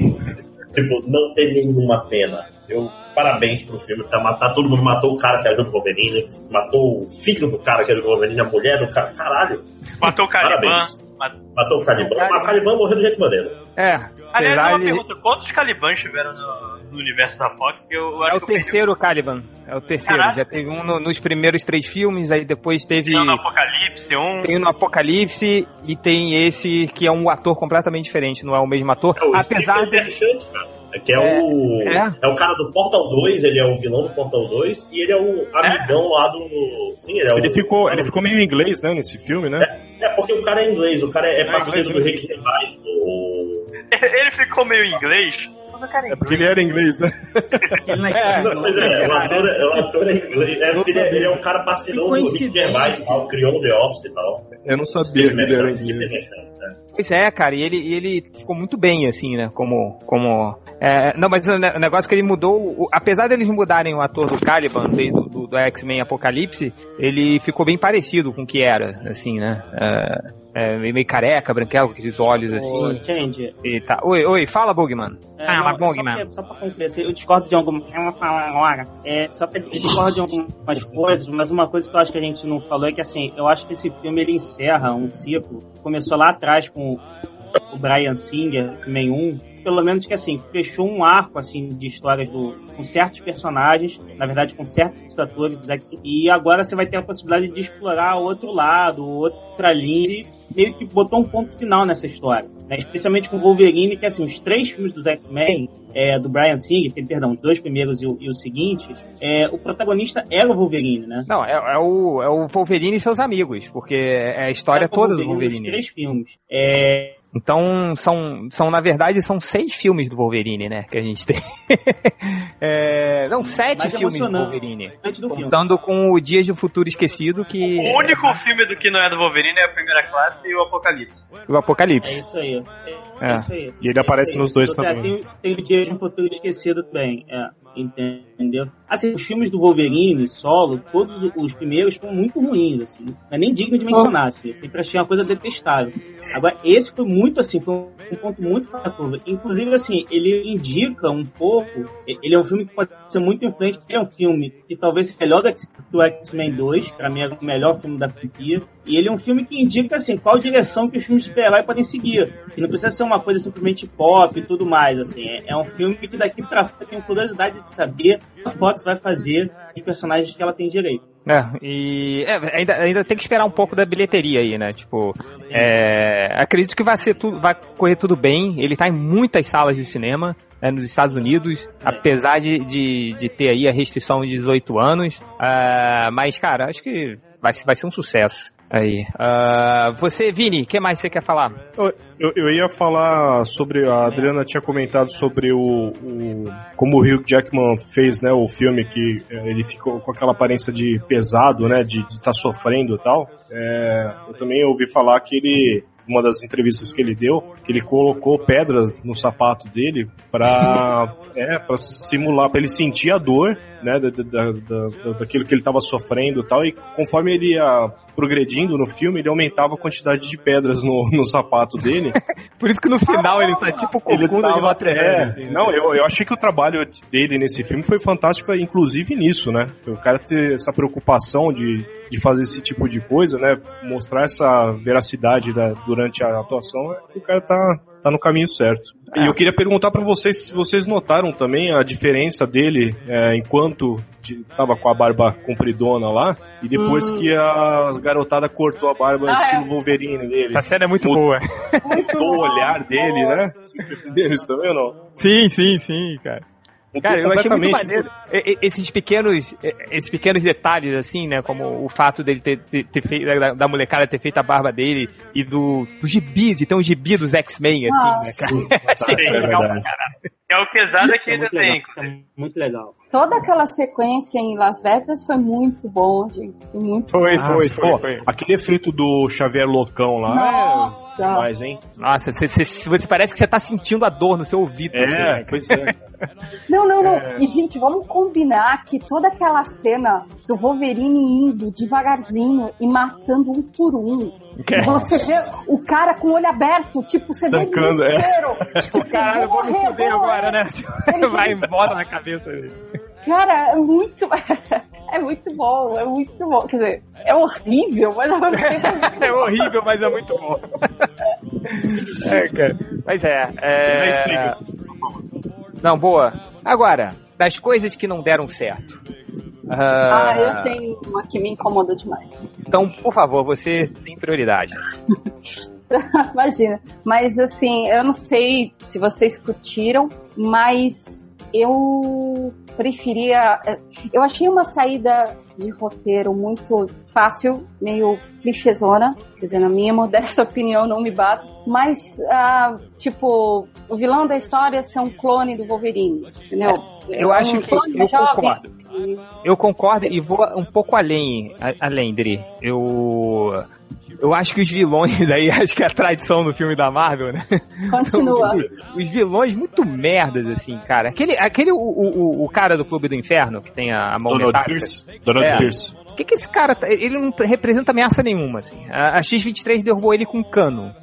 tipo, não ter nenhuma pena. Eu, parabéns pro filme, tá matar todo mundo. Matou o cara que ajuda o Wolverine, matou o filho do cara que ajuda o Wolverine, a mulher do cara. Caralho, Matou o Caliban. Parabéns. Mat- matou o Caliban. Caliban. Mas o Caliban morreu do jeito maneiro. É, Aliás, uma de- pergunta: quantos Calibans tiveram no, no universo da Fox? Que eu, eu acho é o que eu perdi terceiro Caliban. É o terceiro. Caraca. Já teve um no- nos primeiros três filmes, aí depois teve. um no Apocalipse, um. Tem o no Apocalipse e tem esse que é um ator completamente diferente, não é o mesmo ator. É o apesar. Merchant, cara. Que é, É, o. é. É. o cara do Portal 2, ele é o vilão do Portal 2, e ele é o amigão lá do. Sim, ele é o. Ele ficou, ele ficou meio inglês, né, nesse filme, né? É porque o cara é inglês, o cara é, é É parceiro inglês, do? Rick Gervais. O... Ele ficou meio inglês. Mas o cara é É porque ele era inglês, né? É, Não, pois é, o ator, é- o ator é inglês. É, ele, é, ele é um cara parceirão do Rick. Gervais, tal, criou o The Office e tal. Eu não sabia que ele era inglês. Né? Pois é, cara, e ele, ele ficou muito bem, assim, né? Como, como É, não, mas o ne- o negócio é que ele mudou. o- apesar deles mudarem o ator do Caliban, do, do, do X-Men Apocalipse, ele ficou bem parecido com o que era, assim, né? É, é, meio careca, branquelo, com aqueles olhos assim. Change, E tá. Oi, oi, fala, Bugman. É, Ah, não, bom, só, pra, só pra concluir, assim, eu discordo de algumas. Eu vou falar agora. É, só pra, eu discordo de algumas coisas, mas uma coisa que eu acho que a gente não falou é que, assim, eu acho que esse filme ele encerra um ciclo. Começou lá atrás com o Brian Singer, X-Men 1. Pelo menos que, assim, fechou um arco, assim, de histórias do, com certos personagens, na verdade, com certos atores dos X-Men. E agora você vai ter a possibilidade de explorar outro lado, outra linha. E meio que botou um ponto final nessa história. Né? Especialmente com o Wolverine, que assim, os três filmes dos X-Men, é, do Brian Singer, que, perdão, os dois primeiros e o, e o seguinte, é, o protagonista era o Wolverine, né? Não, é, é o, é o Wolverine e seus amigos, porque é a história o toda do Wolverine nos Wolverine. três filmes. É, Então, são, são, na verdade, são seis filmes do Wolverine, né? Que a gente tem. É, não, sete mais filmes do Wolverine. filme. Contando com o Dias do Futuro Esquecido, que. O único filme do que não é do Wolverine é a primeira classe e o Apocalipse. O É Apocalipse. isso aí. É, É. isso aí. E ele É aparece aí. nos dois Então, também. Tem, tem o Dias de um Futuro Esquecido também. É, entendeu? Assim, os filmes do Wolverine, solo, todos os primeiros foram muito ruins, assim. Não é nem digno de mencionar, assim. Eu sempre achei uma coisa detestável. Agora, esse foi muito, assim, foi um ponto muito fora da curva. Inclusive, assim, ele indica um pouco... Ele é um filme que pode ser muito influente. Ele é um filme que talvez seja melhor do X- do X-Men 2. Pra mim, é o melhor filme da franquia. E ele é um filme que indica, assim, qual direção que os filmes de super-herói podem seguir. Que não precisa ser uma coisa simplesmente pop e tudo mais, assim. É, é um filme que daqui pra frente eu tenho curiosidade de saber o que a Fox vai fazer os personagens que ela tem direito. É, e é, ainda, ainda tem que esperar um pouco da bilheteria aí, né? Tipo, é, acredito que vai ser tudo, vai correr tudo bem. Ele tá em muitas salas de cinema né, nos Estados Unidos, apesar de, de, de ter aí a restrição de 18 anos. Ah, mas, cara, acho que vai, vai ser um sucesso. Aí. Ah, você, Vini, o que mais você quer falar? Eu, eu- ia falar sobre. A Adriana tinha comentado sobre o. o- como o Hugh Jackman fez, né? O filme que eh, ele ficou com aquela aparência de pesado, né? De estar sofrendo e tal. É, eu também ouvi falar que ele. Uma das entrevistas que ele deu, que ele colocou pedras no sapato dele pra, é, pra simular, pra ele sentir a dor, né, da, da, da- da- daquilo que ele tava sofrendo e tal, e conforme ele ia progredindo no filme, ele aumentava a quantidade de pedras no, no sapato dele, Por isso que no final ele tá tipo ele corcunda de tava, Dame. é, assim, né? não, eu, eu achei que o trabalho dele nesse filme foi fantástico, inclusive nisso, né? O cara ter essa preocupação de, de fazer esse tipo de coisa, né? Mostrar essa veracidade da- durante a atuação, é que o cara tá, tá no caminho certo. E eu queria perguntar pra vocês se vocês notaram também a diferença dele é, enquanto de- tava com a barba compridona lá, e depois que a garotada cortou a barba Ah, estilo é. Wolverine dele. Essa cena é muito Mudou. boa. Mudou o olhar dele, né? Vocês perceberam isso também ou não? Sim, sim, sim, cara. Cara, eu achei muito maneiro esses pequenos, esses pequenos detalhes, assim, né? Como o fato dele ter, ter, ter feito, da, da molecada ter feito a barba dele e do, do gibi, de ter um gibi dos X-Men, assim, né, cara? achei É legal pra caralho. É o pesado aquele é muito legal. Isso é muito legal. Toda aquela sequência em Las Vegas foi muito bom, gente. Foi muito Foi, Ah, foi, pô, foi, foi. Aquele efeito do Xavier Loucão lá Nossa. é demais, hein? Nossa, cê, cê- cê- você parece que você tá sentindo a dor no seu ouvido. assim, É, né? pois é. Não, não, não. E, gente, vamos combinar que toda aquela cena do Wolverine indo devagarzinho e matando um por um. Que- Você vê o cara com o olho aberto, tipo, você vê o Estancando, é. desespero. Tipo, Caralho, vou vou me fuder agora, morrer. né? Ele Vai embora na cabeça dele. Cara, é muito. É muito bom, é muito bom. Quer dizer, é horrível, mas é muito É horrível, mas é muito bom. É, cara. Mas é. é... explica. Não, boa. Agora, das coisas que não deram certo. Ah, Ah, eu tenho uma que me incomoda demais. Então, por favor, você tem prioridade. Imagina. Mas assim, eu não sei se vocês curtiram, mas eu preferia. Eu achei uma saída de roteiro muito fácil, meio clichêzona. Quer dizer, na minha modesta opinião, não me bato. Mas, ah, tipo, o vilão da história ser um clone do Wolverine, entendeu? Eu Um acho que clone eu jovem. concordo. Eu concordo e vou um pouco além, além, Dri. Eu. Eu acho que os vilões aí, acho que é a tradição do filme da Marvel, né? Continua. Os vilões muito merdas, assim, cara. Aquele, aquele o, o, o cara do Clube do Inferno, que tem a, a mão Donald metálica. Pierce. Donald É. Pierce. O que, que esse cara. tá- Ele não representa ameaça nenhuma, assim. A, a X-23 derrubou ele com um cano.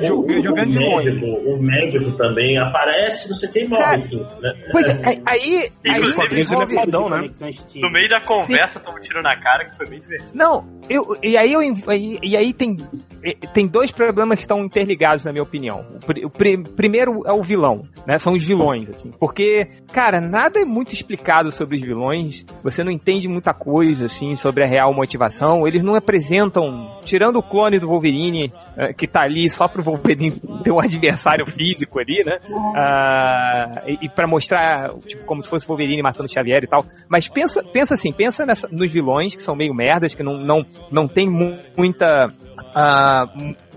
É, o, o, Jogando de médico, o médico também aparece, não sei quem morre, Cara, enfim. Né? Pois é, aí. aí, aí quadrinhos ele é fodão, né? No meio da conversa, toma um tiro na cara, que foi bem divertido. Não, eu, e aí eu e, e aí tem eh, tem dois problemas que estão interligados na minha opinião. O, o pri- primeiro é o vilão, né? São os vilões, assim, porque cara nada é muito explicado sobre os vilões. Você não entende muita coisa assim sobre a real motivação. Eles não apresentam, tirando o clone do Wolverine eh, que tá ali só pro Wolverine ter um adversário físico ali, né? Ah, e, e para mostrar tipo como se fosse o Wolverine matando o Xavier e tal. Mas pensa, pensa assim, pensa nessa, nos vilões que são meio merdas, que não, não, não tem mu- muita ah,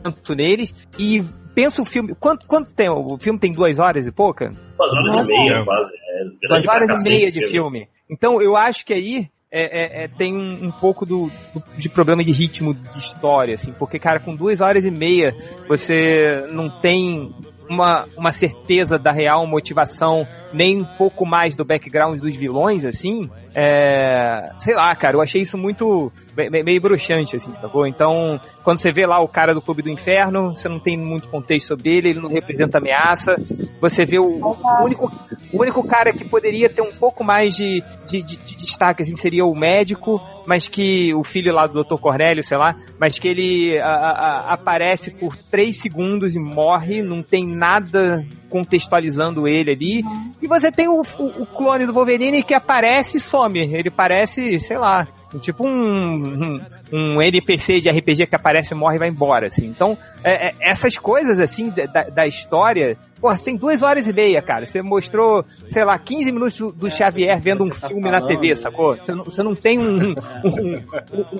tanto neles e pensa o filme. Quanto, quanto tem? O filme tem duas horas e pouca? Duas horas Nossa. e meia, quase. É, Duas horas e meia de filme. filme. Então eu acho que aí é, é- é- tem um, um pouco do, do- de problema de ritmo de história, assim, porque, cara, com duas horas e meia você não tem uma, uma certeza da real motivação, nem um pouco mais do background dos vilões, assim. É, sei lá, cara, eu achei isso muito me- me- meio bruxante, assim, sacou? Então, quando você vê lá o cara do Clube do Inferno, você não tem muito contexto sobre ele, ele não representa ameaça. Você vê o, o único, o único cara que poderia ter um pouco mais de, de, de- de destaque, assim, seria o médico, mas que o filho lá do Dr. Cornélio, sei lá, mas que ele a- a- aparece por três segundos e morre, não tem nada contextualizando ele ali. E você tem o, o- o clone do Wolverine que aparece e some. Ele parece, sei lá, tipo um, um, um NPC de RPG que aparece, morre e vai embora, assim. Então, é- é- essas coisas, assim, da, da- da história... Porra, você tem duas horas e meia, cara. Você mostrou, sei lá, 15 minutos do, do Xavier vendo um tá filme na TV, sacou? Você não, você não tem um... um- um-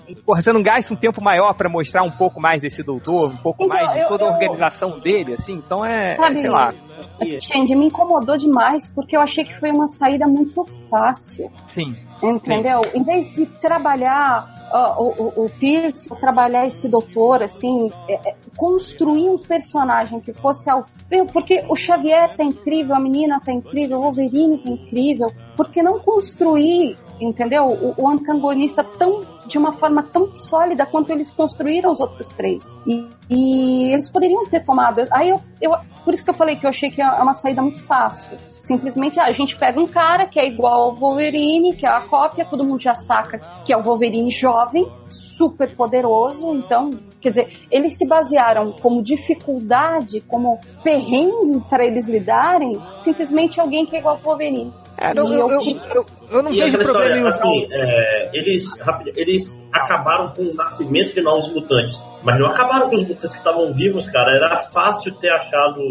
um- porra, você não gasta um tempo maior pra mostrar um pouco mais desse doutor, um pouco Então, mais de eu- toda a eu- organização dele, assim. Então é, Sabe- sei lá. Gente, me incomodou demais porque eu achei que foi uma saída muito fácil. Sim. Entendeu? Em vez de trabalhar o, o, o Pierce, trabalhar esse doutor, assim, é, é, construir um personagem que fosse ao. Meu, Porque o Xavier tá incrível, a menina tá incrível, o Wolverine tá incrível. Por que não construir, entendeu? O, o antagonista tão de uma forma tão sólida quanto eles construíram os outros três. E, e eles poderiam ter tomado. Aí eu, eu, por isso que eu falei que eu achei que é uma saída muito fácil. Simplesmente ah, a gente pega um cara que é igual ao Wolverine, que é a cópia, todo mundo já saca que é o Wolverine jovem, super poderoso. Então, quer dizer, eles se basearam como dificuldade, como perrengue para eles lidarem, simplesmente alguém que é igual ao Wolverine. É, eu, eu, eu- eu, eu- eu não E vejo problema história, nenhum. assim, é, eles, eles acabaram com o nascimento de novos mutantes. Mas não acabaram com os mutantes que estavam vivos, cara. Era fácil ter achado,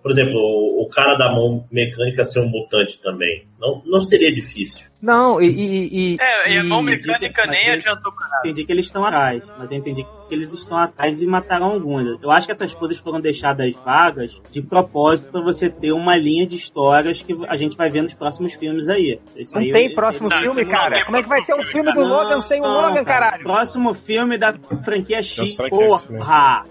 por exemplo, o, o cara da mão mecânica ser um mutante também. Não, não seria difícil. Não, e. e, e É, e a mão mecânica nem ele- adiantou pra nada. entendi que eles estão atrás, mas eu entendi que eles estão atrás e mataram alguns. Eu acho que essas coisas foram deixadas vagas de propósito para você ter uma linha de histórias que a gente vai ver nos próximos filmes aí. Isso Não aí tem próximo Não, filme, não cara? tem Como é que vai ter um filme do Logan sem o não, Logan, cara. caralho? Próximo filme da franquia X, porra!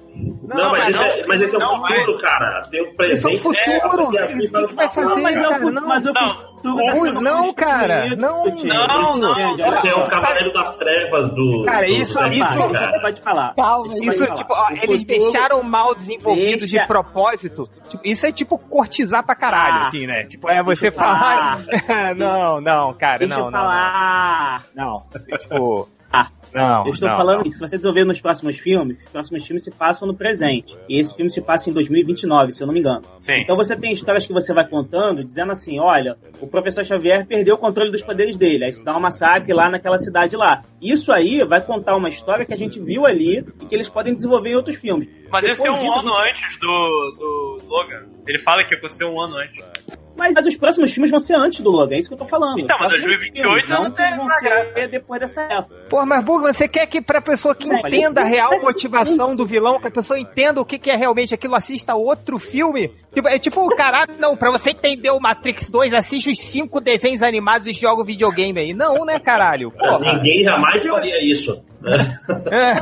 Não, mas, esse é, mas esse é o não, futuro, cara. Tem o Isso é presente. o futuro. é, O que vai fazer, Mas é cara? o Não, mas é o não. Não, não, cara. Não, não, não. Esse é o só. Cavaleiro das Trevas do. Cara, do- isso- do isso- cara. Você pode falar. Calma, Isso, tipo, ó, O eles futuro- deixaram mal desenvolvido Deixa- de propósito. Tipo, isso é tipo cortizar pra caralho, Ah. assim, né? Tipo, é você eu falar. não, não, cara, Deixa não, eu não, falar. não. Não, tipo. Ah, Não, Eu estou não, falando não. isso. Se você desenvolver nos próximos filmes, os próximos filmes se passam no presente. E esse filme se passa em 2029, se eu não me engano. Sim. Então você tem histórias que você vai contando, dizendo assim: olha, o professor Xavier perdeu o controle dos poderes dele. Aí se dá um massacre lá naquela cidade lá. Isso aí vai contar uma história que a gente viu ali e que eles podem desenvolver em outros filmes. Mas isso é Depois um disso, ano gente- antes do, do Logan. Ele fala que aconteceu um ano antes. Mas, mas os próximos filmes vão ser antes do Logan, é isso que eu tô falando. Então, mas Os próximos 2028 filmes não tem vão ser depois dessa época. Pô, mas Burgo, você quer que pra pessoa que mas entenda a real mas- motivação do vilão, que a pessoa entenda o que, que é realmente aquilo, assista outro filme? Tipo, é tipo, caralho, não, pra você entender o Matrix 2, assiste os cinco desenhos animados e joga o videogame aí. Não, né, caralho? Porra. Ninguém jamais faria isso. É.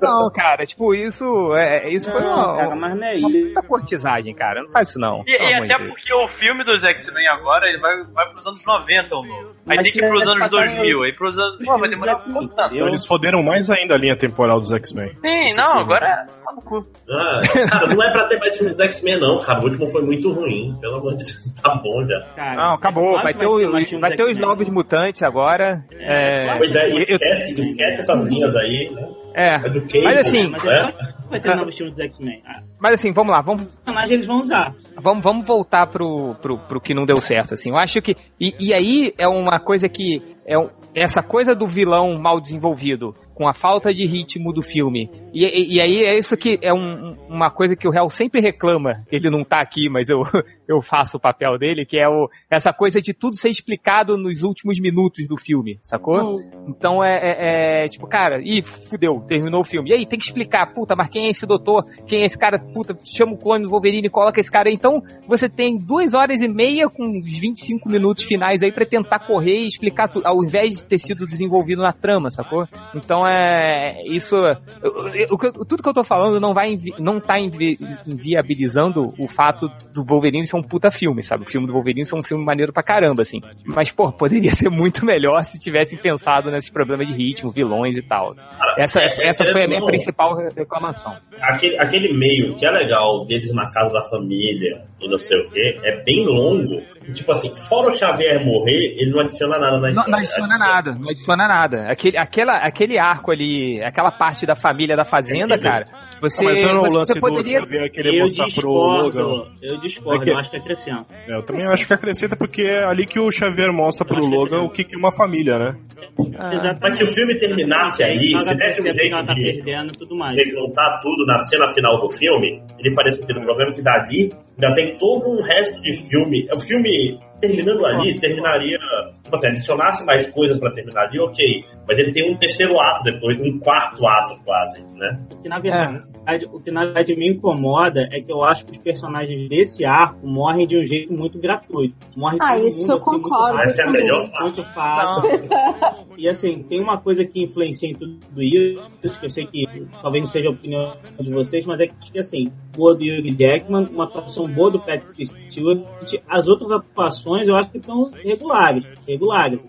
Não, cara, tipo, isso, é, isso foi Não, uma, cara, mas não é uma isso. puta cortizagem, cara. Não faz isso não. E, e até Deus. porque o filme dos X-Men agora ele vai, vai pros anos 90 ou novo. Aí Mas tem que ir pros vai anos passar 2000, aí pros anos. Os Pô, vai demorar tanto. entendeu? Eles foderam mais ainda a linha temporal dos X-Men. Sim, não, filme. agora é só no cu. Ah, cara, não é pra ter mais filmes dos X-Men, não, cara. O último foi muito ruim. Pelo amor de Deus, tá bom já. Cara, Não, acabou. Vai que ter, o- vai ter os novos mutantes agora. É, Pois é, eu- esquece, esquece essas linhas aí, né? é. É do Cable, Mas assim, Mas né? é que vai ter novos filmes dos X-Men. Ah, Mas assim, vamos lá, vamos, personagem eles vão usar. vamos, vamos voltar pro, pro, pro que não deu certo, assim. Eu acho que. E, e aí é uma coisa que. É um- essa coisa do vilão mal desenvolvido, com a falta de ritmo do filme. E, e- e aí é isso que é um- uma coisa que o réu sempre reclama, que ele não tá aqui, mas eu, eu faço o papel dele, que é o, essa coisa de tudo ser explicado nos últimos minutos do filme, sacou? Então é, é- é, tipo, cara, ih, fudeu, terminou o filme. E aí, tem que explicar, puta, mas quem é esse doutor? Quem é esse cara? Puta, chama o clone do Wolverine e coloca esse cara aí. Então, você tem duas horas e meia com uns 25 minutos finais aí pra tentar correr e explicar tudo, ao invés de ter sido desenvolvido na trama, sacou? Então é. Isso. eu- eu- tudo que eu tô falando não vai invi- não tá invi- inviabilizando o fato do Wolverine ser um puta filme, sabe? O filme do Wolverine ser um filme maneiro pra caramba, assim. Mas, pô, poderia ser muito melhor se tivessem pensado nesses problemas de ritmo, vilões e tal. Essa, é- essa é- foi a minha não, principal reclamação. Aquele, aquele meio que é legal deles na casa da família e não sei o que, é bem longo. E, tipo assim, fora o Xavier morrer, ele não adiciona nada na Não, história. não adiciona nada, não adiciona nada. Aquele, aquela, aquele arco ali, aquela parte da família da fazenda, É, cara, você, Mas não o você, lance você poderia. do Xavier querer Eu mostrar pro Logan. discordo. Eu discordo, É que- eu acho que acrescenta. É, eu também acho que acrescenta porque é ali que o Xavier mostra pro Logan o que que é uma família, né? Exatamente. Mas se o filme terminasse aí, se desse um jeito tá de perdendo e tudo mais. ele juntar tudo na cena final do filme, ele faria sentido. O problema é que dali ainda tem todo um resto de filme. O filme terminando ali, terminaria. Tipo assim, adicionasse mais coisas pra terminar ali, ok. Mas ele tem um terceiro ato depois, um quarto ato quase, né? O que, na verdade, o que na verdade me incomoda é que eu acho que os personagens desse arco morrem de um jeito muito gratuito. Morre Ah, isso mundo, eu assim, muito concordo Essa é a melhor muito fácil. E assim, tem uma coisa que influencia em tudo isso, que eu sei que talvez não seja a opinião de vocês, mas é que assim, boa do Hugh Jackman, uma atuação boa do Patrick Stewart, as outras atuações eu acho que estão regulares, regulares.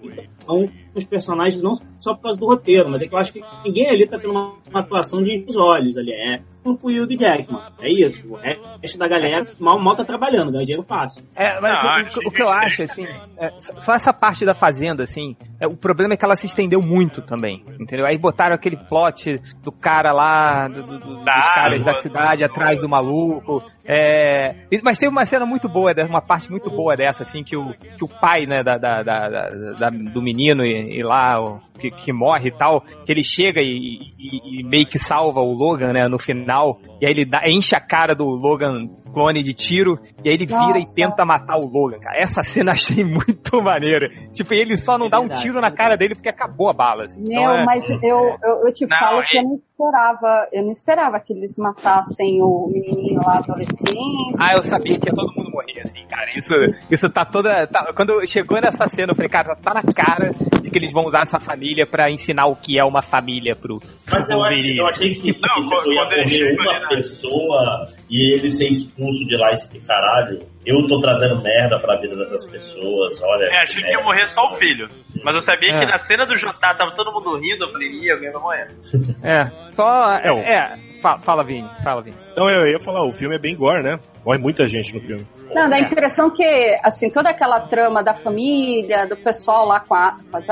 Então, os personagens não só por causa do roteiro, mas é que eu acho que ninguém ali tá tendo uma, uma atuação de os olhos ali, é com o Hugh Jackman, é isso. O resto da galera mal, mal tá trabalhando, ganha dinheiro fácil. É, mas Não, o- o, o que eu acho, assim, é, só essa parte da fazenda, assim, é, o problema é que ela se estendeu muito também, entendeu? Aí botaram aquele plot do cara lá, do- do- do- dos Da caras da cidade atrás do maluco, é, mas teve uma cena muito boa, uma parte muito boa dessa, assim, que o, que o pai, né, da, da- da- da- da- do menino e, e lá, o- que, que morre e tal, que ele chega e, e- e meio que salva o Logan, né, no final, e aí ele dá, enche a cara do Logan clone de tiro, e aí ele vira e Nossa. tenta matar o Logan, cara. Essa cena eu achei muito maneira. Tipo, ele só não É dá um tiro é na cara dele porque acabou a bala. assim. Meu, Então, é- mas eu, eu, eu te Não, falo é- que eu não esperava, eu não esperava que eles matassem o menininho lá adolescente. Ah, eu sabia que ia todo mundo morrer, assim, cara. Isso, isso tá toda. tá- quando chegou nessa cena, eu falei, cara, tá na cara de que eles vão usar essa família pra ensinar o que é uma família pro, pro Mas eu, achei, Wolverine. eu achei que, Não, tipo, quando- ia quando ele uma pessoa e ele ser expulso de lá e que caralho, eu tô trazendo merda pra vida dessas pessoas, olha. É, achei que ia morrer só o filho. Mas eu sabia É. que na cena do jantar tava todo mundo rindo, eu falei, ih, alguém vai morrer. É, só. É, É, fa- fala, Vini, fala, Vini. Então eu ia falar, o filme é bem gore, né? Morre muita gente no filme. Não, dá a impressão que, assim, toda aquela trama da família, do pessoal lá com a, com as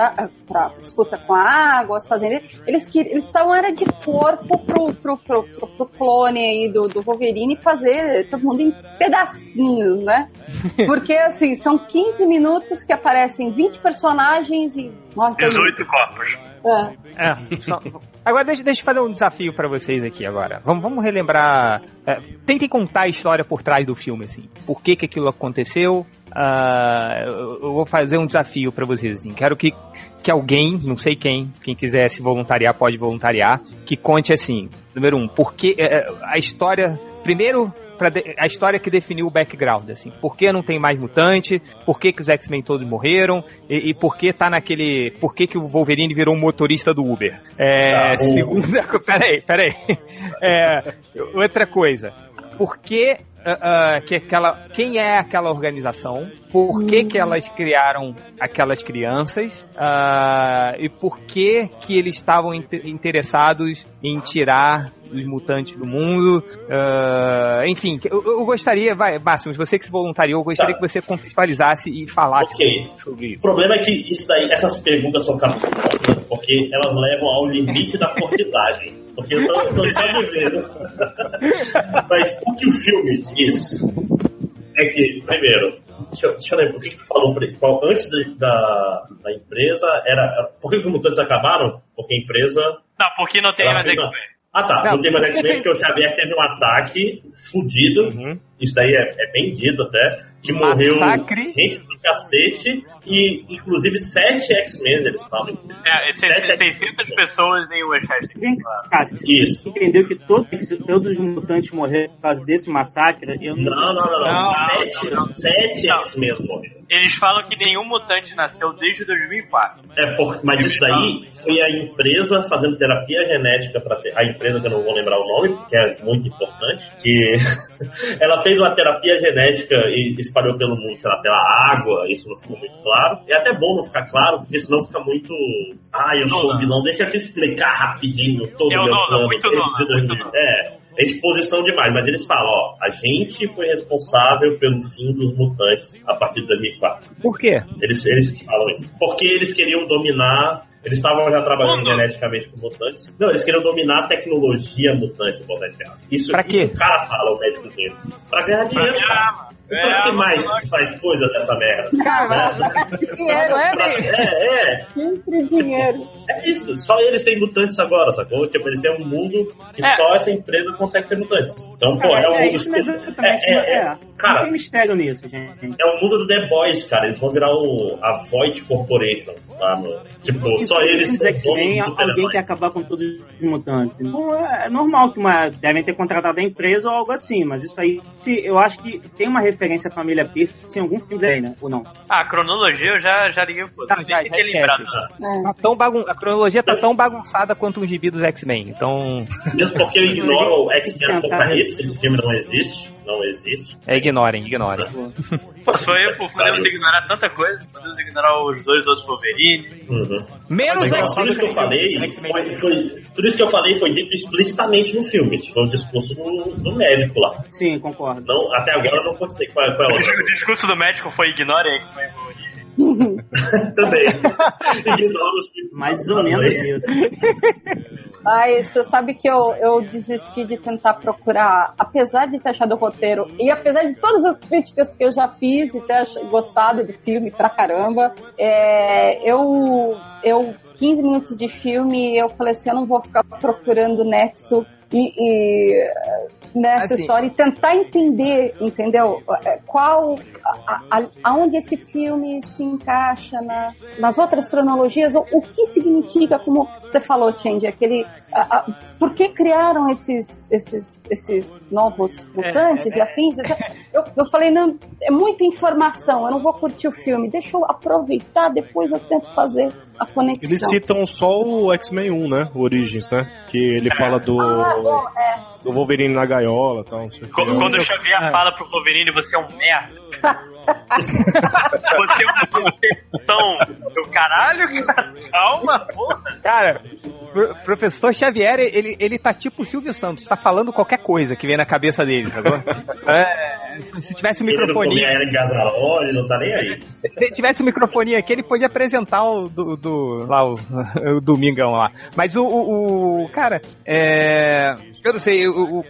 pra disputa com a água, as fazendeiras, eles, que, eles precisavam era de corpo pro, pro, pro, pro, pro clone aí do, do Wolverine fazer todo mundo em pedacinhos, né? Porque, assim, são 15 minutos que aparecem 20 personagens e Nossa, tem 18 copos. É. É, só- Agora deixa, deixa eu fazer um desafio pra vocês aqui agora. Vamos, vamos relembrar. é, tentem contar a história por trás do filme, assim. Por que, que aquilo aconteceu. Ah, eu, vou fazer um desafio pra vocês, assim. Quero que, que alguém, não sei quem, quem quiser se voluntariar, pode voluntariar, que conte assim. Número um, por que é, a história. Primeiro, pra de- a história que definiu o background, assim. Por que não tem mais mutante? Por que, que os X-Men todos morreram? E, e por que tá naquele. Por que, que o Wolverine virou um motorista do Uber? É, o- segunda. Peraí, peraí. É, outra coisa. Por que. ah, ah, que aquela, quem é aquela organização? Por que, que elas criaram aquelas crianças? Ah, e por que que eles estavam inte- interessados em tirar os mutantes do mundo? Ah, enfim, eu, eu gostaria, vai, Máximo, você que se voluntariou, eu gostaria Tá. que você contextualizasse e falasse Ok. sobre O isso. problema é que isso daí, essas perguntas são capazes porque elas levam ao limite da cortidagem. Porque eu tô, eu tô só me vendo. Mas o que o filme diz é que, primeiro, deixa eu, deixa eu lembrar, o que, tu falou qual- antes de- da, da empresa? Era. Por que os mutantes acabaram? Porque a empresa. Não, porque não tem mais X-Men. Ah tá, não, Não, tem mais X-Men porque o Xavier teve um ataque fudido. Uhum. Isso daí é, é bem dito até. Que morreu Massacre. gente do cacete e inclusive sete X-Men, eles falam. É, esses 600 pessoas em Westside. Vem cá, Isso. entendeu que todo- todos os mutantes morreram por causa desse massacre? Eu Não, não, não, não. Não, sete não. sete Não. X-Men morreram. Eles falam que nenhum mutante nasceu desde 2004. É por, mas isso daí foi a empresa fazendo terapia genética para a empresa que eu não vou lembrar o nome, que é muito importante, que ela fez uma terapia genética e espalhou pelo mundo, sei lá, pela água, isso não ficou muito claro. É até bom não ficar claro, porque senão fica muito. Ah, eu sou vilão. Deixa eu te explicar rapidinho todo É o meu Nolan, plano. muito desde Nolan, 2000. muito. É. É exposição demais, mas eles falam, ó, a gente foi responsável pelo fim dos mutantes a partir de 2004. Por quê? Eles, eles falam isso. Porque eles queriam dominar. Eles estavam já trabalhando geneticamente com mutantes. Não, eles queriam dominar a tecnologia mutante, aspas. Isso, Pra quê? isso o cara fala, o médico dele. Pra ganhar dinheiro, cara. Pra É, que mais que faz coisa dessa merda? dinheiro, é, Pra- é, é, sempre dinheiro. é isso. Só eles têm mutantes agora, sacou? Tipo, eles têm um mundo que É. só essa empresa consegue ter mutantes. Então, pô, é, um é, mundo. isso mesmo, exatamente. é, é, é, é, Não cara, tem mistério nisso, gente. é o mundo do The Boys, cara. Eles vão virar o, a Void Corporation lá no. Tipo, só eles X-Men, alguém quer acabar com todos os mutantes. Então, é normal que uma, devem ter contratado a empresa ou algo assim, mas isso aí, eu acho que tem uma referência à família Pierce em algum filme aí, né? Ou não? Ah, a cronologia eu já, já liguei o foda. Tá, já- já lembrado. esquece. É. Tá tão bagun... A cronologia tá tão bagunçada quanto um gibi dos X-Men. Então, Mesmo porque eu ignoro o X-Men Apocalipse, esse filme não existe. Não existe. é, ignorem, ignorem. Foi eu, pô, podemos ignorar tanta coisa. Podemos ignorar os dois outros Wolverine. Uhum. Menos Mas, tudo isso que eu falei foi, foi- tudo isso que eu falei foi dito explicitamente no filme. Isso foi o discurso do, do médico lá. Sim, concordo. Não, até agora eu não pode sei qual, é- qual é a outra. O discurso do médico foi ignore X-Men Wolverine. Também. Ignora os Mais ou menos isso. Mas você sabe que eu, eu desisti de tentar procurar, apesar de ter achado o roteiro, e apesar de todas as críticas que eu já fiz e ter gostado do filme pra caramba, é, eu, eu, 15 minutos de filme, eu falei assim, eu não vou ficar procurando nexo e, e, nessa Assim. história e tentar entender, entendeu? É, Qual, a- a- aonde esse filme se encaixa na, nas outras cronologias, o, o que significa, como você falou, Change, aquele. a- a- por que criaram esses, esses, esses novos mutantes é, e afins? Eu, eu falei, não, é muita informação, eu não vou curtir o filme, deixa eu aproveitar, depois eu tento fazer a conexão. Eles citam só o X-Men 1, né? O Origins, né? Que ele fala do, Ah, bom, é. do Wolverine na gaiola e tal. não sei o que. Qu- Quando o Xavier fala pro Wolverine, você é um merda. você é uma decepção. Eu, caralho, cara, calma, porra. Cara, pro- professor Xavier, ele, ele tá tipo o Silvio Santos, tá falando qualquer coisa que vem na cabeça dele, sacou? É, se, se tivesse um engasarol, ele não tá nem aí. se tivesse um microfonia aqui, ele podia apresentar o do, do- lá o, o Domingão lá. Mas o, o, o- cara, é, eu não sei, eu-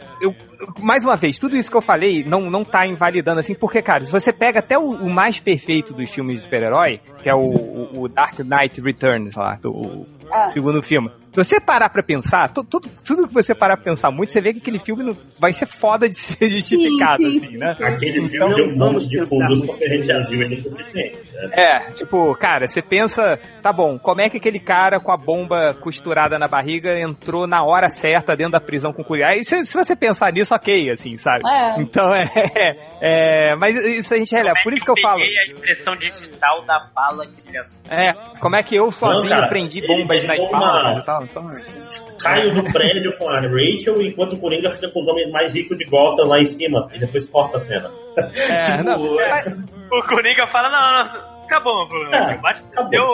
mais uma vez, tudo isso que eu falei não, não tá invalidando assim, porque, cara, se você pega até o, o mais perfeito dos filmes de super-herói, que é o, o, o Dark Knight Returns lá, do, Ah. segundo filme. Se você parar pra pensar, tu- tudo, tudo que você parar pra pensar muito, você vê que aquele filme não, vai ser foda de ser justificado, sim, assim, sim, né? Aquele Então, filme deu um vamos monte de muito porque a gente já viu ele o suficiente. Né? É, tipo, cara, você pensa, tá bom, como é que aquele cara com a bomba costurada na barriga entrou na hora certa dentro da prisão com cuidado? Aí se, se você pensar nisso, ok, assim, sabe? É. Então é, é. Mas isso a gente releva. Por isso que eu falo. peguei a impressão digital da bala que ele assumiu. É, como é que eu sozinho cara, prendi ele bombas nas pensou palmas uma- e tal. Então, Caio do prédio com a Rachel, enquanto o Coringa fica com os homens mais ricos de Gotham lá em cima. E depois corta a cena. é, Tipo, não, é- mas- O Coringa fala, não, não, acabou problema. É, Bate, acabou. deu.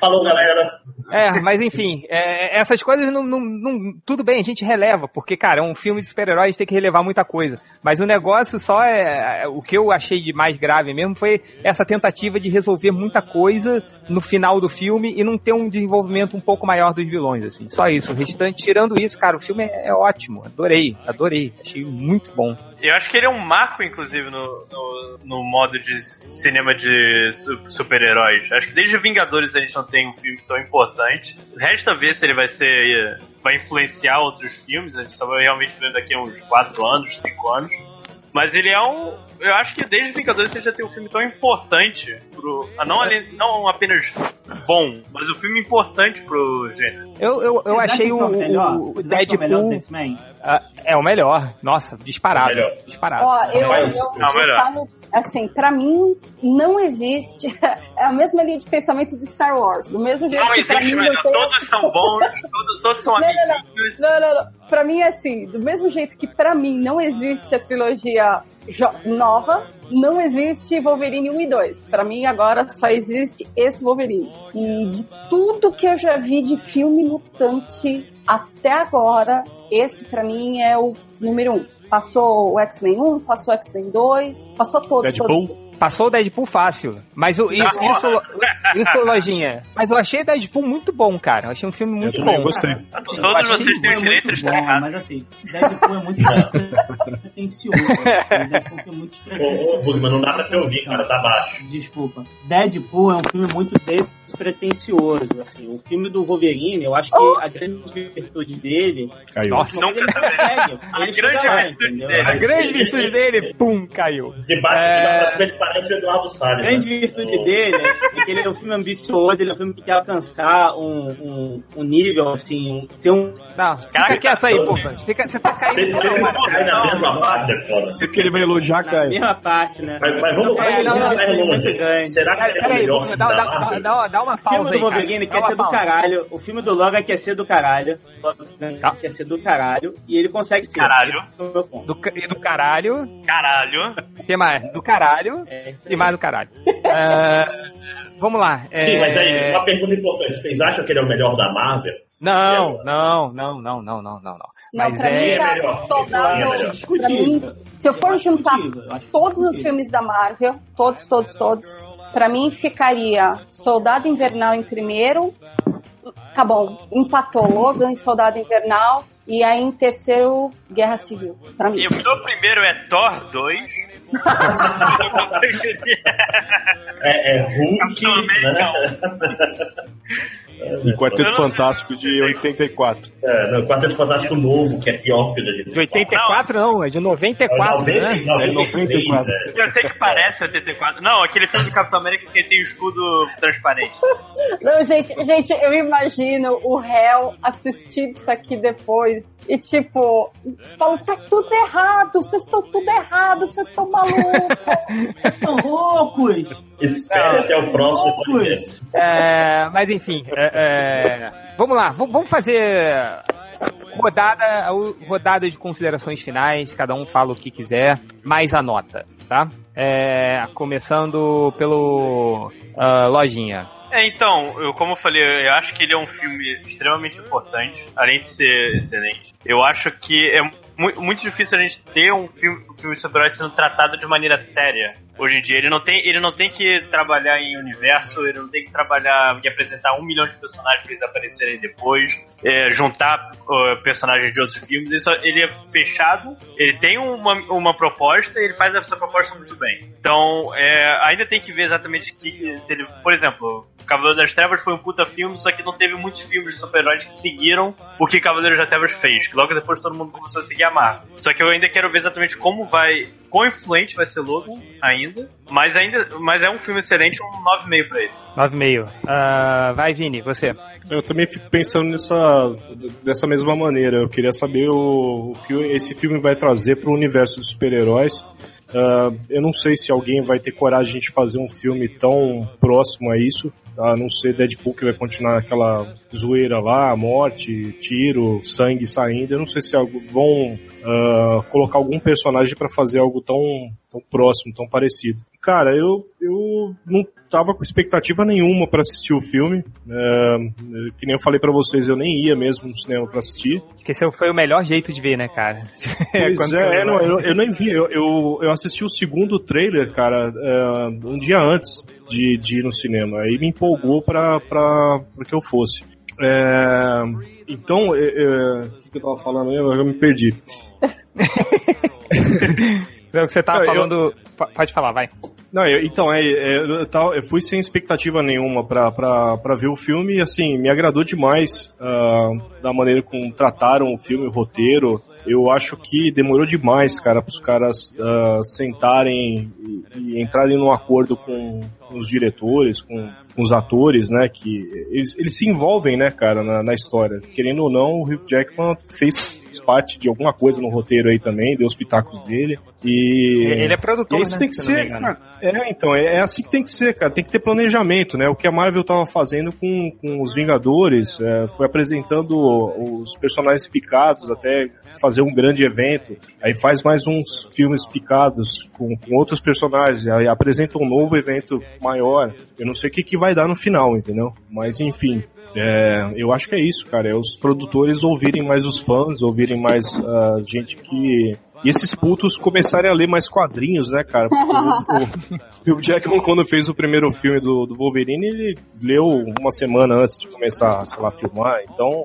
Falou, galera. É, mas enfim, é, essas coisas não, não, não- Tudo bem, a gente releva, porque, cara, é um filme de super-heróis, tem que relevar muita coisa. Mas o negócio só é. é, O que eu achei de mais grave mesmo foi essa tentativa de resolver muita coisa no final do filme e não ter um desenvolvimento um pouco maior dos vilões, assim. Só isso. O restante, tirando isso, cara, o filme é, é ótimo. Adorei, adorei. Achei muito bom. Eu acho que ele é um marco, inclusive, no, no, no modo de cinema de super-heróis. Acho que desde Vingadores a gente não tem um filme tão importante. Resta ver se ele vai ser. vai influenciar outros filmes. A gente só vai realmente ver daqui a uns 4 anos, 5 anos. Mas ele é um. Eu acho que desde Vingadores você já tem um filme tão importante pro. ah, Não, ali- não apenas bom, mas um filme importante pro gênero. Eu, eu, eu Vocês achei o, é o melhor? o é o melhor Deadpool. ah, é o melhor. Nossa, disparado. Melhor. Disparado. Ó, eu, Mas- eu, Não, eu melhor. falo, assim, pra mim não existe. É a mesma linha de pensamento de Star Wars. Do mesmo jeito Não que existe mim melhor. tem- Todos são bons, todos, todos são Não, não, não. Não, não, não. Pra mim é assim, do mesmo jeito que pra mim não existe a trilogia nova, não existe Wolverine 1 e 2. Pra mim agora só existe esse Wolverine. E de tudo que eu já vi de filme mutante até agora, esse pra mim é o número 1. Passou o X-Men 1, passou o X-Men 2, passou todos. Deadpool? todos. Passou o Deadpool fácil. Mas o, isso, isso, isso, lojinha. Mas eu achei o Deadpool muito bom, cara. Eu achei um filme Eu muito também bom. gostei. Assim, Todos eu vocês têm o é direito muito de estar bom, errado. Mas assim, Deadpool é muito pretencioso. assim, Deadpool é muito Ô, ô, Bugman, não dá pra te ouvir, cara, tá baixo. Desculpa. Deadpool é um filme muito despretensioso. Assim. O filme do Wolverine, eu acho que a grande virtude dele. Caiu. Nossa, Não, ele consegue. A grande virtude dele. a grande virtude dele, pum, caiu. De baixo É. parece o Eduardo A Salles. grande né? virtude dele é que ele é um filme ambicioso, ele é um filme que quer alcançar um, um, um nível, assim, um, ter um. Não, fica Caraca, quieto aí, Pufan. Fica, você tá caindo. cai na mesma parte, é foda. Você que ele vai elogiar, Na Caio. mesma parte, né? Mas, mas vamos, É, vamos não, não, mais ele é longe. Será que ele é melhor dá, dá, dá, dá uma O filme pausa do. Wolverine quer ser do pausa. caralho. O filme do Logan quer ser do caralho. Quer ser do caralho. E ele consegue ser. Caralho. É. Do, e do caralho. Caralho. O que mais? Do caralho É, e mais do caralho. É, vamos lá. é, Sim, mas aí, uma pergunta importante. Vocês acham que ele é o melhor da Marvel? Não, não, não, não, não, não, não, não. Não, Mas pra mim, é. é tá melhor. soldado. É melhor. Pra mim, se eu for juntar eu acho todos os filmes da Marvel, todos, todos, todos, pra mim ficaria Soldado Invernal em primeiro. Tá bom, empatou Logan e Soldado Invernal. E aí em terceiro, Guerra Civil. Pra mim. E o meu primeiro é Thor 2. É, é Hulk, né? E Quarteto Fantástico de 84. É, não, Quarteto Fantástico novo, que é pior que o da gente. De 84 não, é de 94, né? É 94. né? Eu sei que parece 84. Não, aquele filme do Capitão América que tem o escudo transparente. Não, gente, gente, eu imagino o réu assistindo isso aqui depois e tipo, falo, tá tudo errado, vocês estão tudo errado, vocês estão malucos. Vocês estão loucos! Espere até o próximo podcast. É, mas enfim, é, é, vamos lá, vamos fazer rodada, rodada de considerações finais, cada um fala o que quiser, mais a nota, tá? É, começando pelo ah, Lojinha. É, então, eu, como eu falei, eu acho que ele é um filme extremamente importante, além de ser excelente. Eu acho que é mu- muito difícil a gente ter um filme, um filme sobre heróis sendo tratado de maneira séria. Hoje em dia, ele não tem, ele não tem que trabalhar em universo, ele não tem que trabalhar e apresentar um milhão de personagens para eles aparecerem depois, é, juntar uh, personagens de outros filmes. Isso, ele é fechado, ele tem uma, uma proposta e ele faz essa proposta muito bem. Então, é, ainda tem que ver exatamente o que, que se ele, por exemplo, Cavaleiro das Trevas foi um puta filme, só que não teve muitos filmes de super-heróis que seguiram o que Cavaleiro das Trevas fez. Que logo depois todo mundo começou a seguir a Marvel. Só que eu ainda quero ver exatamente como vai. Quão influente vai ser Logan ainda. Mas ainda. Mas é um filme excelente, um 9,5 pra ele. 9,5. Uh, vai, Vini, você. Eu também fico pensando nessa dessa mesma maneira. Eu queria saber o, o que esse filme vai trazer pro universo dos super-heróis. Uh, eu não sei se alguém vai ter coragem de fazer um filme tão próximo a isso a não ser Deadpool que vai continuar aquela zoeira lá, morte, tiro, sangue saindo. Eu não sei se vão uh, colocar algum personagem para fazer algo tão, tão próximo, tão parecido. Cara, eu, eu não tava com expectativa nenhuma para assistir o filme. É, que nem eu falei para vocês, eu nem ia mesmo no cinema para assistir. Que esse foi o melhor jeito de ver, né, cara? Pois é, eu, não, eu, eu, nem vi. Eu, eu, eu, assisti o segundo trailer, cara, é, um dia antes de, de ir no cinema. Aí me empolgou pra, pra, pra que eu fosse. É, então, é, é, o que, eu tava falando? Eu, eu me perdi. Não, que você tava falando. Eu... Pode falar, vai. Não, eu, então, é, é eu, eu, fui sem expectativa nenhuma pra, pra, pra ver o filme e, assim, me agradou demais uh, da maneira como trataram o filme, o roteiro. Eu acho que demorou demais, cara, para os caras uh, sentarem e, e, entrarem num acordo com, com os diretores, com, com, os atores, né? Que eles, eles se envolvem, né, cara, na, na história. Querendo ou não, o Hugh Jackman fez parte de alguma coisa no roteiro aí também, deu os pitacos dele. E. Ele é produtor, isso né, tem que ser, cara. É, então, é, é, assim que tem que ser, cara. Tem que ter planejamento, né? O que a Marvel tava fazendo com, com os Vingadores, é, foi apresentando os personagens picados até fazer um grande evento. Aí faz mais uns filmes picados com, com outros personagens. Aí apresenta um novo evento maior. Eu não sei o que, que vai dar no final, entendeu? Mas enfim, é, eu acho que é isso, cara. É os produtores ouvirem mais os fãs, ouvirem mais uh, gente que. E esses putos começarem a ler mais quadrinhos, né, cara? o, o Jackman, quando fez o primeiro filme do, do Wolverine, ele leu uma semana antes de começar, sei lá, a filmar. Então,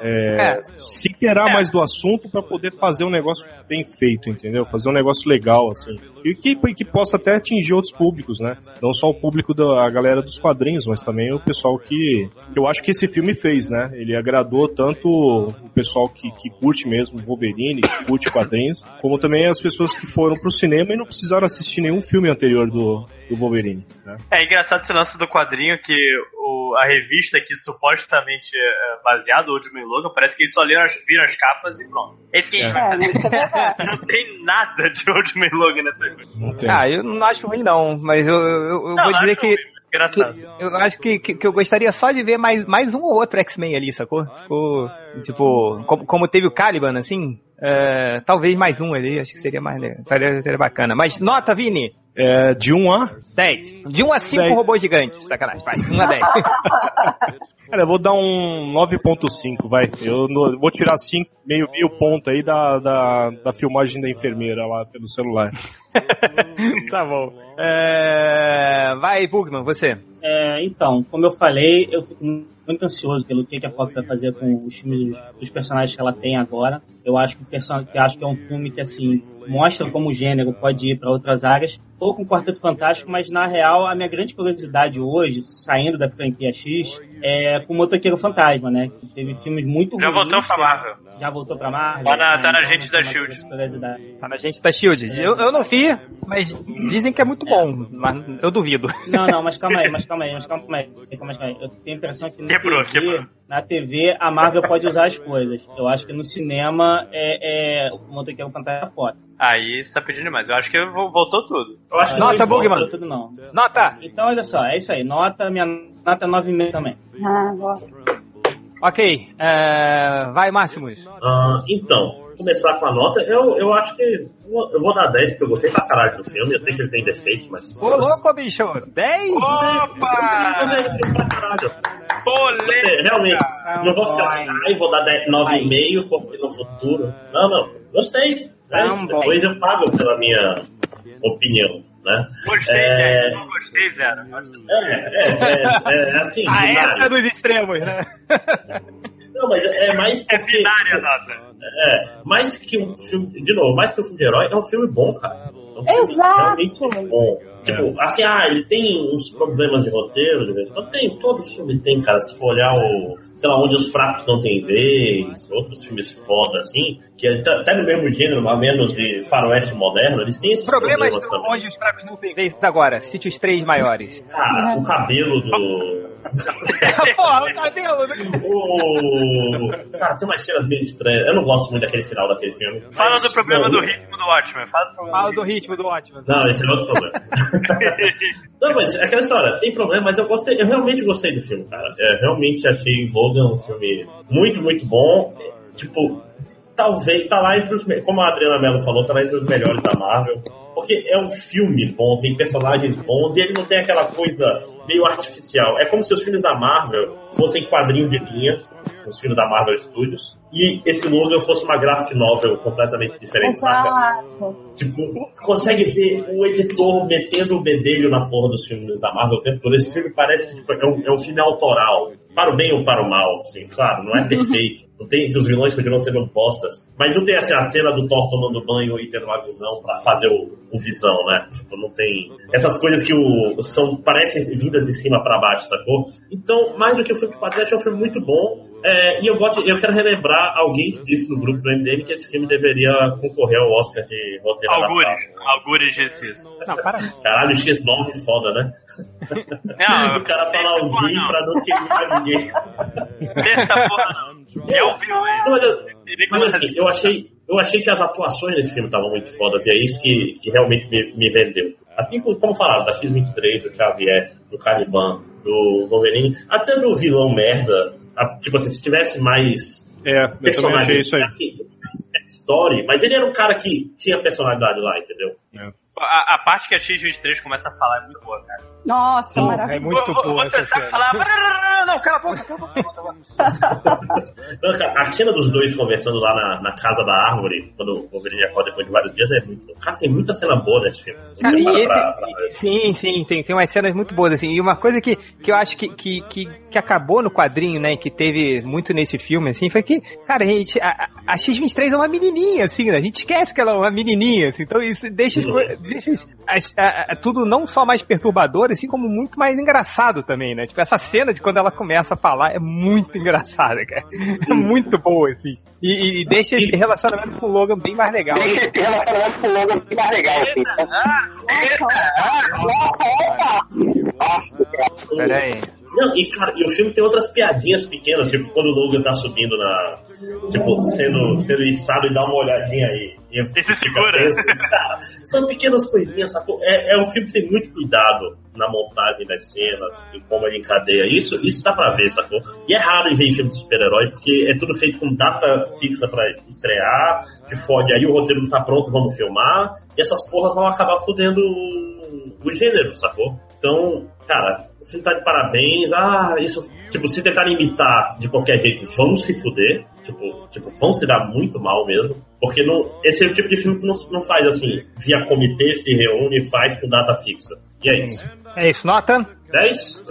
é, é. se querer é. mais do assunto para poder fazer um negócio bem feito, entendeu? Fazer um negócio legal, assim. E que, que possa até atingir outros públicos, né? Não só o público da galera dos quadrinhos, mas também o pessoal que, que eu acho que esse filme fez, né? Ele agradou tanto o pessoal que, que curte mesmo Wolverine, que curte quadrinhos, como também as pessoas que foram pro cinema e não precisaram assistir nenhum filme anterior do, do Wolverine. Né? É engraçado esse lance do quadrinho que o, a revista que supostamente é baseada, Ultimate Logan, parece que eles só leram as, viram as capas e pronto. É isso que a gente é. vai fazer. É, não tem nada de Ultimate Logan nessa coisa. Ah, eu não acho ruim não, mas eu, eu, eu não, vou dizer que... Engraçado. eu acho que, que, que, eu gostaria só de ver mais, mais um ou outro X-Men ali, sacou? Tipo, tipo como, como teve o Caliban, assim, é, talvez mais um ali, acho que seria mais seria, seria bacana. Mas nota, Vini! É, de 1 a? 10. De 1 a 5 10. robôs gigantes. Sacanagem, vai. 1 a 10. Cara, eu vou dar um 9.5, vai. Eu vou tirar 5, meio, meio ponto aí da, da, da filmagem da enfermeira lá pelo celular. tá bom. É... Vai, Bugman, você. É, então, como eu falei, eu fico muito ansioso pelo que, a Fox vai fazer com os filmes dos personagens que ela tem agora. Eu acho que, eu acho que é um filme que, assim, mostra como o gênero pode ir para outras áreas. Ou com o Quarteto Fantástico, mas na real, a minha grande curiosidade hoje, saindo da franquia X, é com o Motoqueiro Fantasma, né? Que teve filmes muito Já ruins, voltou pra Marvel. Já voltou pra Marvel. Tá na, tá na gente da Shield. Tá na gente da Shield. Eu, eu não vi, mas dizem que é muito bom. Mas eu duvido. Não, não, mas calma aí, mas calma aí, mas calma aí. Calma aí. Eu tenho a impressão que na quebrou, TV, quebrou. na TV a Marvel pode usar as coisas. Eu acho que no cinema é, é o Motoqueiro Fantasma é foto. Aí você tá pedindo demais. Eu acho que voltou tudo. Eu acho que nota, Bugman. Tudo não. Nota! Então, olha só, é isso aí. Nota, minha nota é 9,5 também. Ah, gosto. Ok. Uh, vai, Máximos. Uh, então, começar com a nota, eu, eu acho que eu vou dar 10, porque eu gostei pra caralho do filme. Eu sei que ele tem defeitos, mas. Ô, louco, bicho! 10? Opa! Eu gostei pra caralho. Polêmica! Realmente, não vou ficar assim, ai, vou dar 9,5 porque no futuro. Não, não, gostei. É, depois eu pago pela minha opinião. né? Gostei, É. zero. Não gostei, zero. Acho assim. É, é, é, é assim, A época dos extremos, né? Não, mas é mais É porque... binária a nota. É, mais que um filme, de novo, mais que um filme de herói, é um filme bom, cara. É um filme Exato. realmente bom. Tipo, assim, ah, ele tem uns problemas de roteiro, de vez em quando tem, todo filme tem, cara. Se for olhar o, sei lá, onde os fracos não têm vez, outros filmes foda, assim, que até, até no mesmo gênero, mas menos de faroeste moderno, eles têm esses Problemas problemas, do- também. onde os fracos não têm vez agora. Cite os três maiores. Cara, o cabelo do. Porra, o cabelo. né? o... Cara, tem umas cenas meio estranhas. Eu não gosto muito daquele final daquele filme. Fala mas- do problema não, do ritmo do Watchmen. Fala do problema Fala do ritmo do ótimo. Não, esse é outro problema. Não, mas é aquela história, tem problema, mas eu gostei, eu realmente gostei do filme, cara. Eu realmente achei Logan um filme muito, muito bom. Tipo, talvez tá lá entre os como a Adriana Mello falou, tá lá entre os melhores da Marvel. Porque é um filme bom, tem personagens bons e ele não tem aquela coisa meio artificial. É como se os filmes da Marvel fossem quadrinho de linha, os filmes da Marvel Studios, e esse Logan fosse uma graphic novel completamente diferente, saca? Exato. Tipo, consegue ver o editor metendo o bedelho na porra dos filmes da Marvel o tempo todo. Esse filme parece que tipo, é, um, é um filme autoral. Para o bem ou para o mal, assim, claro, não é perfeito. Não tem que os vilões continuam sendo postas. Mas não tem assim, a cena do Thor tomando banho e tendo uma visão pra fazer o, o visão, né? Tipo, não tem. Essas coisas que o, são, parecem vindas de cima pra baixo, sacou? Então, mais do que o filme de Patrick, é um filme muito bom. É, e eu, gosto, eu quero relembrar alguém que disse no grupo do MDM que esse filme deveria concorrer ao Oscar de roteiro Algures. Algures disse isso. Não, para. Caralho, X9 foda, né? Não, o cara fala essa porra alguém não. pra não queimar ninguém. Essa porra não. Eu vi ele. mas assim, eu achei, eu achei que as atuações desse filme estavam muito fodas e é isso que, que realmente me, me vendeu. Assim como, como falaram, da X-23, do Xavier, do Caliban, do Wolverine, até do vilão merda. A- tipo assim, se tivesse mais É, eu também achei isso aí. assim, story, mas ele era um cara que tinha personalidade lá, entendeu? A, a parte que a X23 começa a falar é muito boa, cara. Nossa, maravilhoso. é muito boa Você essa sabe cena. falar. "Brrr, Não, cala a boca, cala a boca. a boca." Não, cara, a cena dos dois conversando lá na, na casa da árvore, quando o Wolverine acorda depois de vários dias, é muito. Cara, tem muita cena boa nesse filme. Cara, e esse, pra- pra- sim, sim, tem, tem umas cenas muito boas, assim. E uma coisa que, que eu acho que, que, que, que acabou no quadrinho, né, que teve muito nesse filme, assim, foi que, cara, a, gente, a, a X-23 é uma menininha, assim, né? A gente esquece que ela é uma menininha, assim. Então isso deixa, as a- a- tudo não só mais perturbador, assim, como muito mais engraçado também, né? Tipo, essa cena de quando ela começa a falar é muito engraçada, cara. É muito boa, assim. E, e deixa esse relacionamento com o Logan bem mais legal. Deixa esse relacionamento com o Logan bem mais legal, assim. Nossa, opa! Nossa, cara. Pera aí. Não, e, cara, e o filme tem outras piadinhas pequenas, tipo quando o Logan tá subindo na. Tipo, sendo, sendo içado e dá uma olhadinha aí. E E se segura. tenso. Cara, são pequenas coisinhas, sacou? É, é um filme que tem muito cuidado na montagem das cenas e como ele encadeia isso. Isso dá pra ver, sacou? E é raro em ver em filme de super-herói, porque é tudo feito com data fixa pra estrear, que fode. Aí o roteiro não tá pronto, vamos filmar. E essas porras vão acabar fudendo o- o gênero, sacou? Então, cara, o filme tá de parabéns. Ah, isso. Tipo, se tentarem imitar de qualquer jeito, vão se fuder. Tipo, tipo vão se dar muito mal mesmo. Porque não, esse é o tipo de filme que não, não faz assim, via comitê, se reúne e faz com data fixa. E é isso. É isso, nota 10?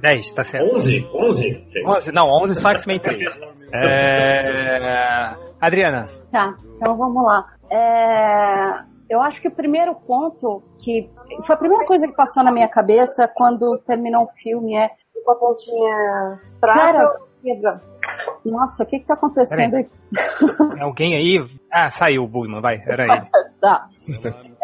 10, tá certo. 11? 11? gente. 11, não, 11 só X-Men 3. É... Adriana, Tá, então vamos lá. É, eu acho que o primeiro ponto que foi a primeira coisa que passou na minha cabeça quando terminou o filme é Com a pontinha Cara, prata. Pedra. nossa, o que que tá acontecendo aí? tem alguém aí? Ah, saiu o Bugman, vai, era ele. Tá.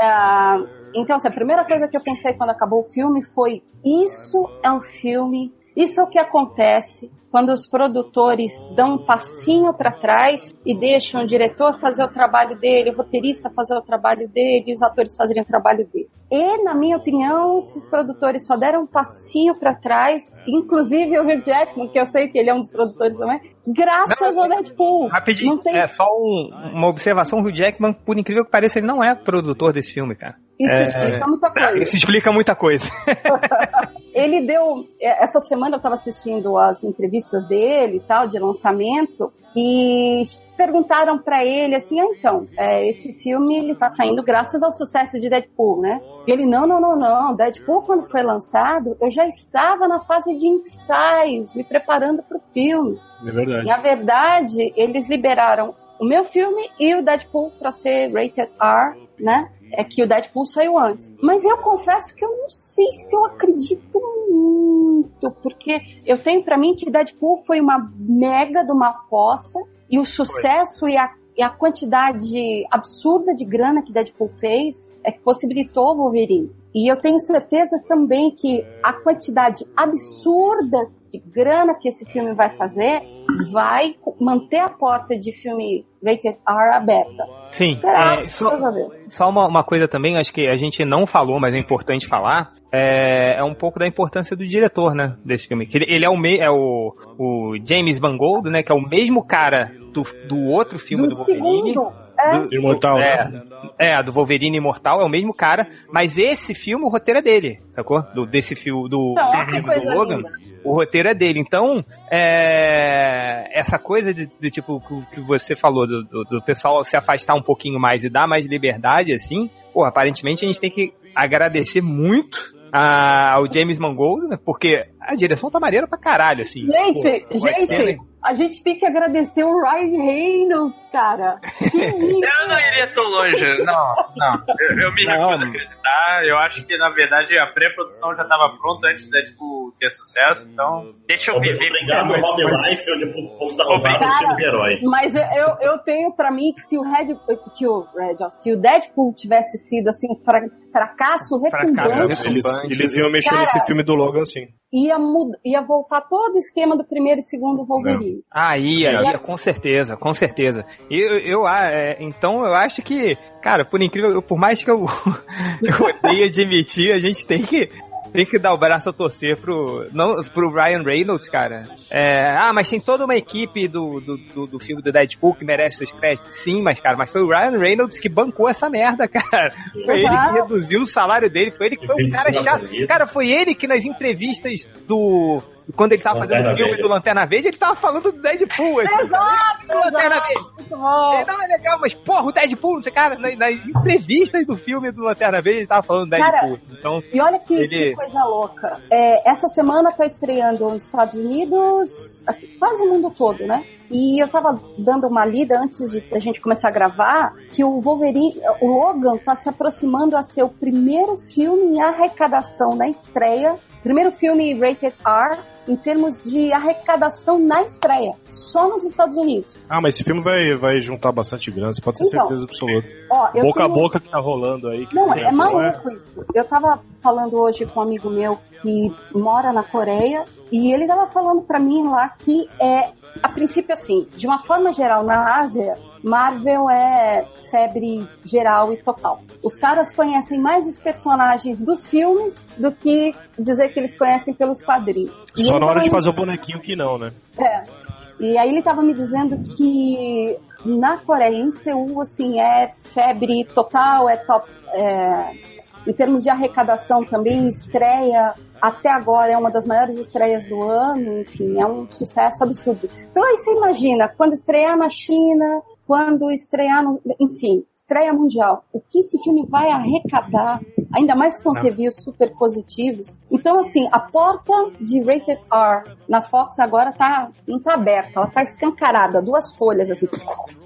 Ah, então, assim, a primeira coisa que eu pensei quando acabou o filme foi: isso é um filme, isso é o que acontece quando os produtores dão um passinho para trás e deixam o diretor fazer o trabalho dele, o roteirista fazer o trabalho dele e os atores fazerem o trabalho dele. E, na minha opinião, esses produtores só deram um passinho para trás, inclusive o Hugh Jackman, que eu sei que ele é um dos produtores também, graças ao Deadpool. Rapidinho, Não tem... é só um- uma observação, o Hugh Jackman, por incrível que pareça, ele não é produtor desse filme, cara. Isso é- explica muita coisa. Isso explica muita coisa. ele deu. é, Essa semana eu estava assistindo as entrevistas dele e tal, de lançamento, e perguntaram para ele assim: ah, então, é, esse filme ele tá saindo graças ao sucesso de Deadpool, né? E ele: não, não, não, não. Deadpool, quando foi lançado, eu já estava na fase de ensaios, me preparando para o filme. É verdade. Na verdade, eles liberaram o meu filme e o Deadpool para ser rated R, né? É que o Deadpool saiu antes. Mas eu confesso que eu não sei se eu acredito muito, porque eu tenho pra mim que Deadpool foi uma mega de uma aposta e o sucesso e a, e a quantidade absurda de grana que Deadpool fez é que possibilitou o Wolverine. E eu tenho certeza também que a quantidade absurda de grana que esse filme vai fazer vai manter a porta de filme rated R aberta. Sim, é, só, a Deus. só uma, uma coisa também, acho que a gente não falou, mas é importante falar, é, é um pouco da importância do diretor, né, desse filme. Que ele, ele é, o, me, é o, o James Mangold, né, que é o mesmo cara do, do outro filme No do Wolverine. segundo, é, Do- Imortal, é, né? é, do Wolverine Imortal, é o mesmo cara, mas esse filme, o roteiro é dele, sacou? Do, desse filme, do, Então, do Logan, linda. o roteiro é dele. Então, é, essa coisa de, de, tipo, que- você falou, do, do, do pessoal se afastar um pouquinho mais e dar mais liberdade, assim, pô, aparentemente a gente tem que agradecer muito a- ao James Mangold, né, porque a direção tá maneira pra caralho, assim. Gente, Pô, gente? A gente tem que agradecer o Ryan Reynolds, cara. Que lindo. Eu não iria tão longe, não, não. Eu, eu me Não, recuso a não. acreditar. Eu acho que, na verdade, a pré-produção já estava pronta antes da Deadpool ter sucesso, então deixa eu viver. Obrigado, mas- Rob mas- Life, onde o de herói. Mas eu, eu, tenho pra mim que se o Red, que o Red, ó, se o Deadpool tivesse sido assim um fra- fracasso retumbante, Eles, eles iam mexer Cara, nesse filme do Logan, sim. ia, ia voltar todo o esquema do primeiro e segundo Wolverine. Ah, ia, É. ia, com certeza, com certeza. Eu, eu, ah, é, então eu acho que, cara, por incrível, por mais que eu, eu odeie admitir, a gente tem que tem que dar o braço a torcer pro, não, pro Ryan Reynolds, cara. É, ah, mas tem toda uma equipe do, do, do, do filme do Deadpool que merece seus créditos. Sim, mas, cara, mas foi o Ryan Reynolds que bancou essa merda, cara. Foi ele que reduziu o salário dele, foi ele que foi o cara tudo chato. Cara, foi ele que nas entrevistas do. Quando ele tava fazendo Lanterna o filme Verde. do Lanterna Verde, ele tava falando do Deadpool. Assim, Exato, do Lanterna exato. Verde. Muito bom. É, Não, é legal, mas porra, o Deadpool, esse cara, nas, nas entrevistas do filme do Lanterna Verde, ele tava falando do Cara, Deadpool. Então, E olha que, Ele- que coisa louca. É, essa semana tá estreando nos Estados Unidos, aqui, quase o mundo todo, né? E eu tava dando uma lida antes de a gente começar a gravar que o Wolverine, o Logan tá se aproximando a ser o primeiro filme em arrecadação na estreia, primeiro filme rated R em termos de arrecadação na estreia, só nos Estados Unidos. Ah, mas esse filme vai, vai juntar bastante grana, você pode ter Então, certeza absoluta. Ó, Boca a tenho- boca que tá rolando aí. Não, é bom, maluco isso. Eu tava falando hoje com um amigo meu que mora na Coreia e ele tava falando pra mim lá que é, a princípio assim, de uma forma geral na Ásia, Marvel é febre geral e total. Os caras conhecem mais os personagens dos filmes do que dizer que eles conhecem pelos quadrinhos. E Só na hora de fazer o bonequinho que não, né? é. E aí ele tava me dizendo que na Coreia, em Seul, assim, é febre total, é top. é, em termos de arrecadação também, estreia até agora é uma das maiores estreias do ano, enfim, é um sucesso absurdo. Então aí você imagina, quando estrear na China, quando estrear no, enfim, estreia mundial, o que esse filme vai arrecadar, ainda mais com os reviews super positivos. Então, assim, a porta de Rated R na Fox agora tá, não tá aberta, ela tá escancarada, duas folhas, assim.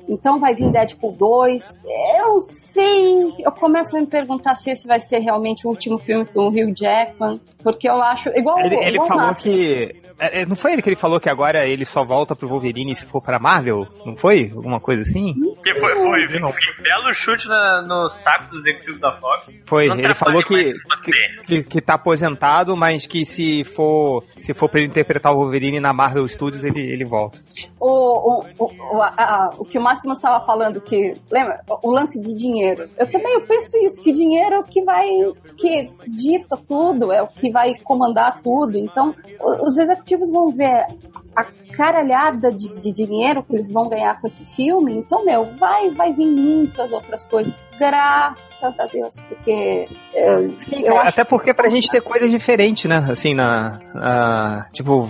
Então vai vir Deadpool 2. Eu sei, eu começo a me perguntar se esse vai ser realmente o último filme com o Hugh Jackman, porque eu acho, igual ele, ele igual falou Máximo. que. É, é, Não foi ele que ele falou que agora ele só volta pro Wolverine se for pra Marvel? Não foi? Alguma coisa assim? Que foi, foi, foi, um belo chute na- no saco do executivo da Fox. Foi, Não ele falou que, você. que, que tá aposentado, mas que se for se for pra ele interpretar o Wolverine na Marvel Studios, ele, ele volta. o, o, o, o, a- a- o que o Máximo estava falando, que lembra o, o lance de dinheiro. Eu também eu penso isso, que dinheiro é o que vai, que dita tudo, é o que vai comandar tudo. Então, o- os executivos vão ver a caralhada de, de dinheiro que eles vão ganhar com esse filme, então, meu, vai, vai vir muitas outras coisas. Graças a Deus, porque eu, eu acho Até porque pra gente ter coisas diferentes, né? Assim, na. na- tipo,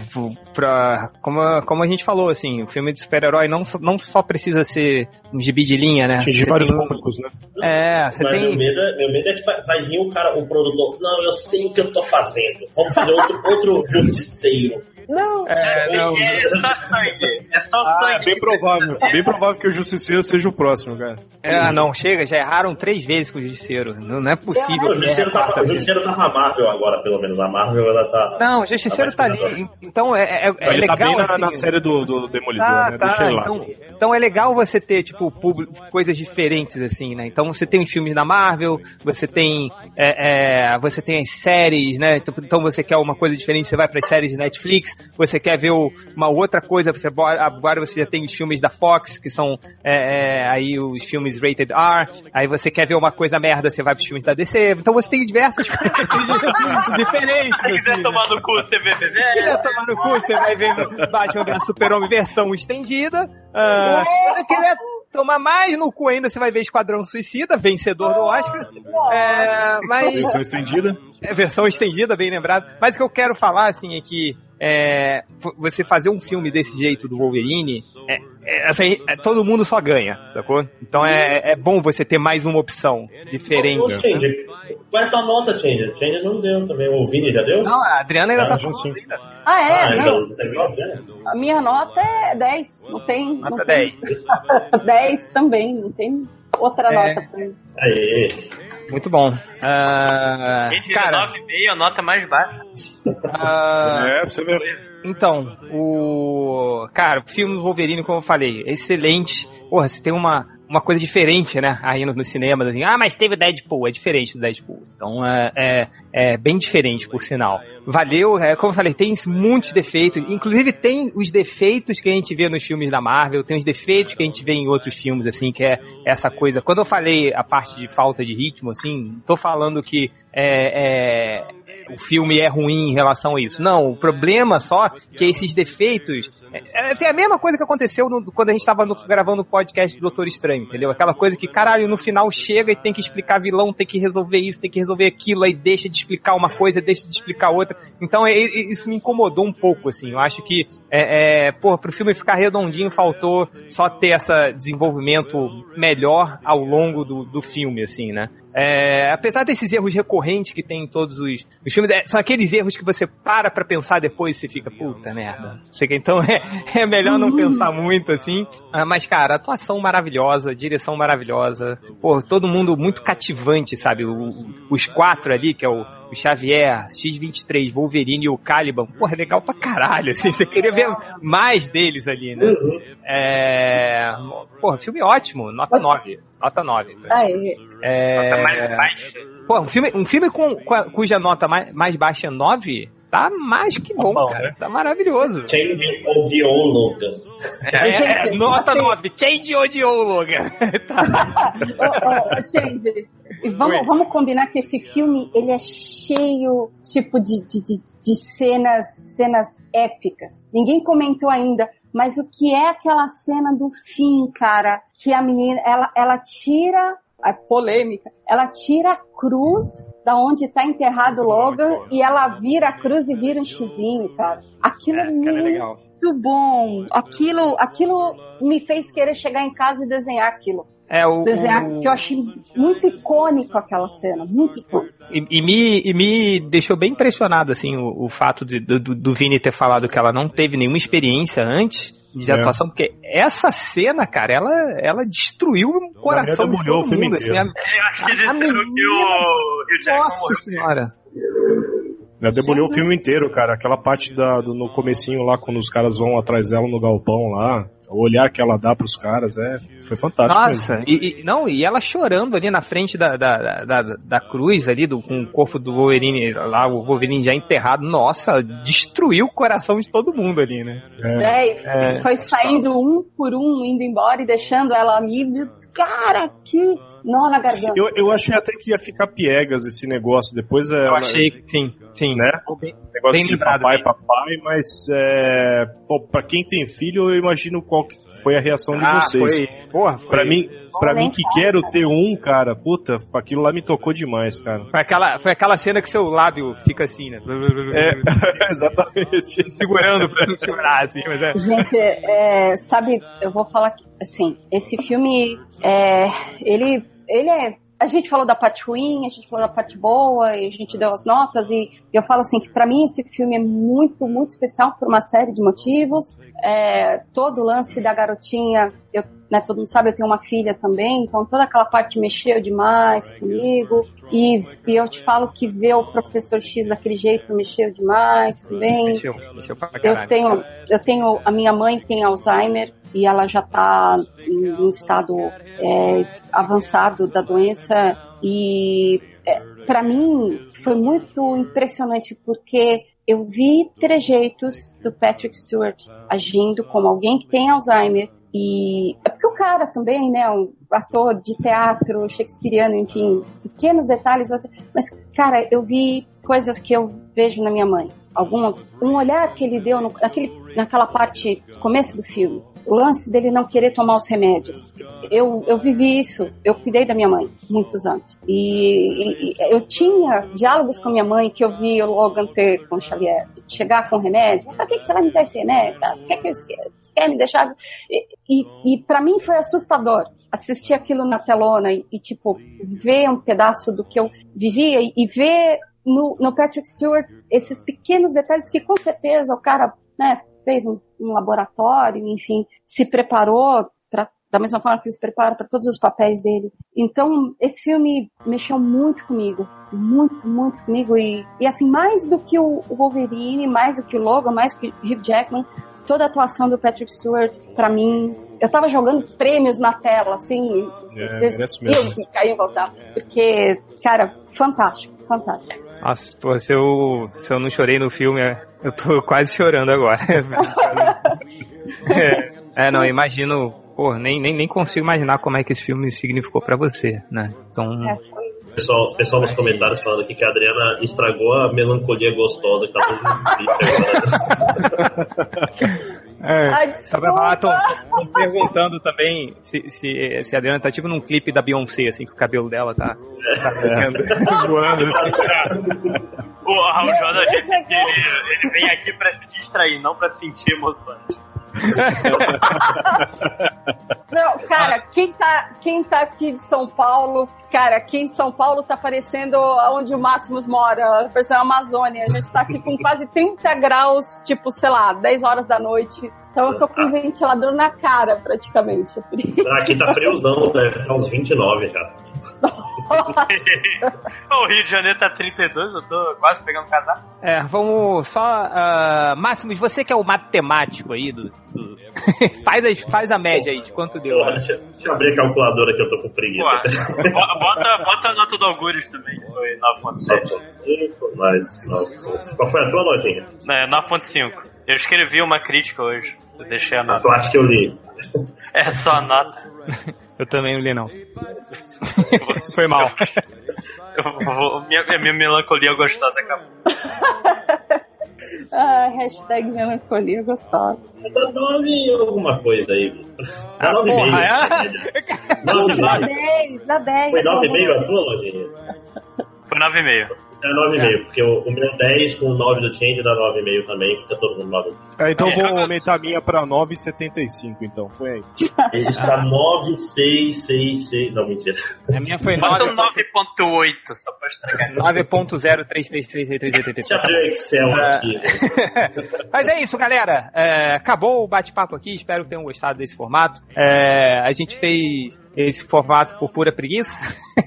pra. Como, a- como a gente falou, assim, o filme de super-herói não, só- não só precisa ser um gibi de linha, né? Você vários tem- públicos, né? É, você Mas tem. meu, medo é, meu medo é que vai, vai vir o cara, o produtor. Não, eu sei o que eu tô fazendo. Vamos fazer outro, outro justiceiro. Não, É, não, É só sangue. É só É sangue. bem provável. Bem provável que o Justiceiro seja o próximo, cara. é, não, chega, já erraram três vezes com o Justiceiro. Não, não é possível. Não, o Justiceiro tá, o. Justiceiro tá na Marvel agora, pelo menos. A Marvel, ela tá. Não, o Justiceiro tá ali. Então é, é, é ele legal. tá bem na, assim, na série do, do Demolidor, Tá, né? tá. Deixa ele lá. Então, então é legal você ter, tipo, público, coisas diferentes, assim, né? Então você tem os filmes da Marvel, você tem. é, é, você tem as séries, né? Então- Então você quer uma coisa diferente, você vai para as séries de Netflix, você quer ver o- uma outra coisa, você agora você já tem os filmes da Fox, que são é, é, aí os filmes rated R, aí você quer ver uma coisa merda, você vai para os filmes da DC. Então você tem diversas coisas diferentes. Se quiser assim, tomar no cu, você vê se bebê. quiser tomar no cu, você vai ver Batman vs Super-Homem versão estendida. Ah, se você quiser tomar mais no cu ainda, você vai ver Esquadrão Suicida, vencedor do Oscar. É, mas Versão estendida. é versão estendida, bem lembrado. Mas o que eu quero falar, assim, é que é, você fazer um filme desse jeito do Wolverine, é, é, assim, é, todo mundo só ganha, sacou? Então é, é bom você ter mais uma opção diferente. Ô, Change, qual é a tua nota, Change? Change não deu também. O Vini já deu? Não, a Adriana ainda Ah, tá falando ainda. ah, é, Ah, não. então, nove, né? A minha nota é 10. Não tem. Nota não tem. 10. 10 também, não tem outra É. nota pra. Aê. Muito bom. Ah, Gente, cara, 9,5 a nota mais baixa. ah, É, pra você ver. Então, o. Cara, o filme do Wolverine, como eu falei, é excelente. Porra, você tem uma, uma coisa diferente, né? Aí nos no cinemas, assim. Ah, mas teve o Deadpool, é diferente do Deadpool. Então é, é, é bem diferente, por sinal. Valeu, é, como eu falei, tem muitos defeitos. Inclusive, tem os defeitos que a gente vê nos filmes da Marvel, tem os defeitos que a gente vê em outros filmes, assim, que é essa coisa. Quando eu falei a parte de falta de ritmo, assim, tô falando que é, é, o filme é ruim em relação a isso. Não, o problema só que esses defeitos. É, é, a mesma coisa que aconteceu no- quando a gente tava no- gravando o podcast do Doutor Estranho, entendeu? Aquela coisa que, caralho, no final chega e tem que explicar vilão, tem que resolver isso, tem que resolver aquilo, aí deixa de explicar uma coisa, deixa de explicar outra. Então é- é- isso me incomodou um pouco, assim. Eu acho que, é, é, pô, pro filme ficar redondinho, faltou só ter esse desenvolvimento melhor ao longo do, do filme, assim, né? É, apesar desses erros recorrentes que tem em todos os, os filmes, é, são aqueles erros que você para pra pensar depois e você fica, puta merda. Chega, então é, é melhor não pensar muito assim. Ah, mas, cara, atuação maravilhosa, direção maravilhosa. Pô, todo mundo muito cativante, sabe? O- os quatro ali, que é o, o Xavier, X-23, Wolverine e o Caliban. Porra, é legal pra caralho, assim. Você queria ver mais deles ali, né? É. Porra, filme ótimo, nota 9. Nota 9. Aí, É... Nota mais baixa. Pô, um filme, um filme com, com a- cuja nota mais, mais baixa é 9, tá mais que bom, bom, cara. né? Tá maravilhoso. Change old Logan. É, é, Gente, nota assim- 9. Change odiou, Logan. tá. Ô, ô, Change, e vamos, Oi. vamos combinar que esse filme ele é cheio tipo de, de, de, de cenas cenas épicas. Ninguém comentou ainda, mas o que é aquela cena do fim, cara, que a menina ela, ela tira a polêmica, ela tira a cruz da onde tá enterrado o Logan e ela vira a cruz e vira um xizinho, cara. Aquilo é, é muito legal. bom. Aquilo, aquilo me fez querer chegar em casa e desenhar aquilo. É, o, Desenhar, o- que eu achei muito icônico aquela cena, muito icônico. E, e me, e me deixou bem impressionado, assim, o, o fato de- do, do Vini ter falado que ela não teve nenhuma experiência antes de É. atuação, porque essa cena, cara, ela, ela destruiu o coração de todo mundo, assim, a- Eu acho que A disseram que o, menina- que o Jack Nossa senhora. Ela debulhou o filme inteiro, cara. Aquela parte da, do, no comecinho lá, quando os caras vão atrás dela no galpão lá. O olhar que ela dá pros caras é, foi fantástico. Nossa, e, e- não, e ela chorando ali na frente da, da, da, da- cruz ali, do, com o corpo do Wolverine, lá o Wolverine já enterrado, nossa, destruiu o coração de todo mundo ali, né? É, e foi saindo um por um, indo embora e deixando ela amiga. Cara, que nó na garganta. Eu, eu achei até que ia ficar piegas esse negócio. Depois é. Eu achei que sim, sim. Né? Negócio bem de lembrado, papai, bem. papai, mas é, pô, pra quem tem filho, eu imagino qual que foi a reação de Ah, vocês. foi, porra, foi, Pra mim, pra mim que quero ter um, cara, puta, aquilo lá me tocou demais, cara. foi aquela, foi aquela cena que seu lábio fica assim, né? É, exatamente. Segurando pra não chorar, assim, mas é. Gente, é, sabe, eu vou falar que, assim, esse filme, é, ele, ele é. A gente falou da parte ruim, a gente falou da parte boa, e a gente deu as notas, e eu falo assim que pra mim esse filme é muito, muito especial por uma série de motivos. É, todo o lance da garotinha, eu, né, todo mundo sabe, eu tenho uma filha também, então toda aquela parte mexeu demais comigo. E, e eu te falo que ver o professor X daquele jeito mexeu demais também. Mexeu, mexeu pra Eu caralho. tenho, eu tenho, a minha mãe tem Alzheimer e ela já está em um estado é, avançado da doença e para mim foi muito impressionante porque eu vi trejeitos do Patrick Stewart agindo como alguém que tem Alzheimer e é porque o cara também, né, um ator de teatro shakespeariano, enfim, pequenos detalhes, mas cara, eu vi coisas que eu vejo na minha mãe. Alguma, um olhar que ele deu no, naquele, naquela parte, começo do filme. O lance dele não querer tomar os remédios. Eu, eu vivi isso, eu cuidei da minha mãe muitos anos. E, e- eu tinha diálogos com minha mãe que eu vi o Logan ter com o Xavier. Chegar com remédio. Pra que, que você vai me dar esse remédio? cara? Você quer que eu? Você quer me deixar. E, e, e para mim foi assustador assistir aquilo na telona e, e, tipo, ver um pedaço do que eu vivia e, e ver no, no Patrick Stewart esses pequenos detalhes que com certeza o cara né, fez um, um laboratório, enfim, se preparou pra, da mesma forma que ele se prepara para todos os papéis dele. Então, esse filme mexeu muito comigo, muito, muito comigo e, e assim, mais do que o Wolverine, mais do que o Logan, mais do que o Hugh Jackman, toda a atuação do Patrick Stewart, pra mim, eu tava jogando prêmios na tela, assim, É, desse merece mesmo. cair e voltar, porque, cara, fantástico, fantástico. Nossa, pô, se eu, se eu não chorei no filme, é- eu tô quase chorando agora. é, é, não, imagino, pô, nem, nem, nem consigo imaginar como é que esse filme significou pra você, né? Então, É, Pessoal, pessoal nos comentários falando aqui que a Adriana estragou a melancolia gostosa que tá todo mundo agora. É, Ai, só pra falar, tô, perguntando também se, se, se a Adriana tá tipo num clipe da Beyoncé, assim, que o cabelo dela tá, tá ficando voando. O Raul Jordan Esse disse que ele, ele vem aqui pra se distrair, não pra sentir emoção. Não, cara, quem tá, quem tá aqui de São Paulo, cara, aqui em São Paulo tá parecendo onde o Máximos mora, parecendo a Amazônia. A gente tá aqui com quase 30 graus, tipo, sei lá, 10 horas da noite. Então eu tô com um ventilador na cara, praticamente. é. Aqui tá friozão, deve tá uns 29, cara. o Rio de Janeiro tá 32, eu tô quase pegando casaco. É, vamos só. ah, Máximos, você que é o matemático aí do. do- faz, as- faz a média aí de quanto deu. Porra, deixa, deixa eu abrir a calculadora que eu tô com preguiça. Bota, bota a nota do Algures também, que foi 9.7. mais, não. Qual foi a tua notinha? É, 9.5. Eu escrevi uma crítica hoje. Eu deixei a nota. tua acho que eu li. É só a nota. Eu também não li, não. Foi mal. Eu vou- minha, minha melancolia gostosa acabou. Ah, hashtag melancolia gostosa. Tá 9 alguma coisa aí. Dá 9,5. porra, é? 9,5. Dá 10, dá 10. Foi 9,5 a tua, Lojinha? Foi 9,5. É 9,5, porque o, o meu 10 com 9 do change dá 9,5 também, fica todo mundo 9. É, então eu vou É. aumentar a minha pra 9,75, então. Põe aí. Ele está 9, 6, 6, 6. Não, mentira. A minha foi Bota 9. um 9.8, só pra estragar. 9.0333333. Deixa eu abrir o Excel aqui. né? Mas é isso, galera. É, acabou o bate-papo aqui. Espero que tenham gostado desse formato. É, a gente fez esse formato por pura preguiça.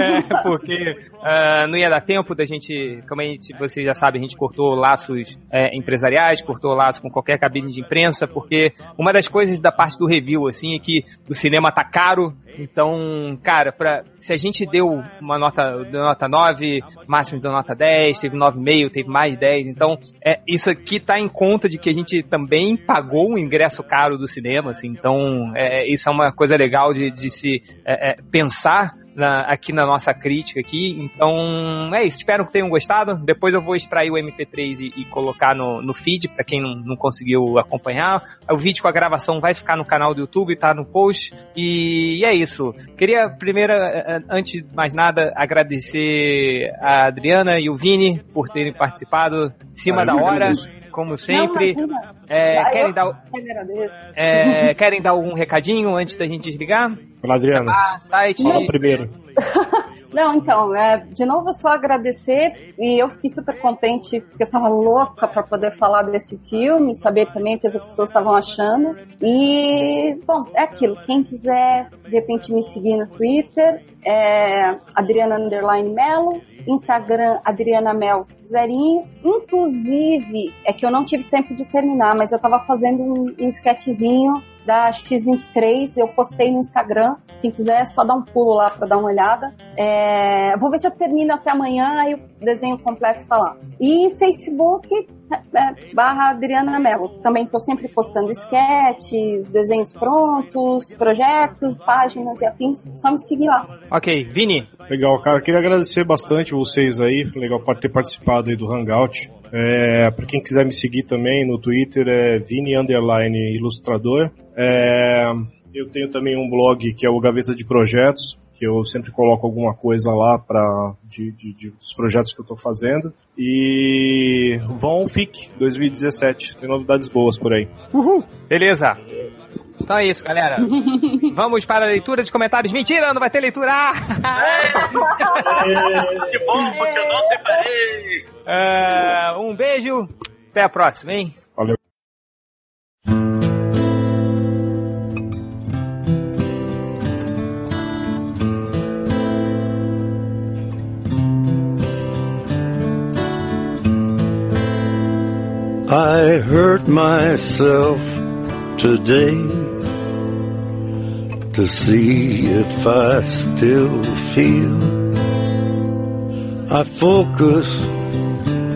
é, porque uh, não ia dar tempo da gente, como a gente, vocês já sabem, a gente cortou laços é, empresariais, cortou laços com qualquer cabine de imprensa, porque uma das coisas da parte do review, assim, é que o cinema tá caro, então, cara, pra, se a gente deu uma nota, deu nota 9, máximo deu nota 10, teve 9,5, teve mais 10, então, é, isso aqui tá em conta de que a gente também pagou um ingresso caro do cinema, assim, então, é, isso é uma coisa legal de, de se é, é pensar na, aqui na nossa crítica aqui. Então é isso. Espero que tenham gostado. Depois eu vou extrair o MP3 e, e colocar no, no feed para quem não, não, conseguiu acompanhar. O vídeo com a gravação vai ficar no canal do YouTube, tá no post. E, e é isso. Queria primeiro, eh, eh, antes de mais nada, agradecer a Adriana e o Vini por terem participado em cima da hora como sempre. Não, é, querem, dar, é, querem dar algum recadinho antes da gente desligar? Fala, Adriana. Ah, site. Fala primeiro. Não, então, é, de novo só agradecer e eu fiquei super contente porque eu tava louca para poder falar desse filme, saber também o que as pessoas estavam achando. E, bom, é aquilo. Quem quiser, de repente, me seguir no Twitter, é Adriana Underline Melo, Instagram Adriana Mel Zerinho. Inclusive, é que eu não tive tempo de terminar, mas eu tava fazendo um, um sketchzinho da X23, eu postei no Instagram. Quem quiser, é só dar um pulo lá para dar uma olhada. É, vou ver se eu termino até amanhã, aí o desenho completo está lá. E Facebook, é, barra Adriana Mello. Também estou sempre postando sketches, desenhos prontos, projetos, páginas e afins. Só me seguir lá. Ok, Vini. Legal, cara. Queria agradecer bastante vocês aí. Legal ter participado aí do Hangout. É, para quem quiser me seguir também no Twitter é Vini Underline Ilustrador. É, eu tenho também um blog que é o Gaveta de Projetos, que eu sempre coloco alguma coisa lá para de, de, de, dos projetos que eu estou fazendo. E vão FIC 2017, tem novidades boas por aí. Uhul! Beleza! Então é isso, galera. Vamos para a leitura de comentários. Mentira, não vai ter leitura! que bom, porque eu não separei! Uh, um beijo, até a próxima, hein? Valeu. I hurt myself today to see if I still feel. I focus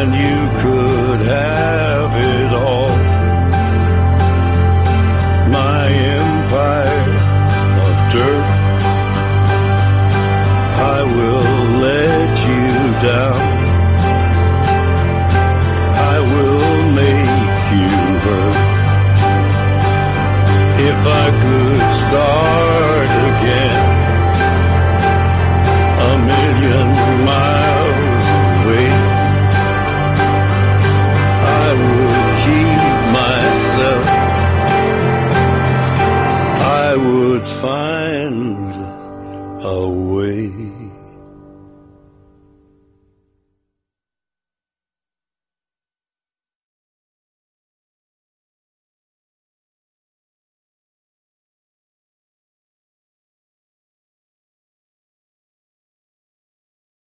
and you could have it all. My empire of dirt, I will let you down.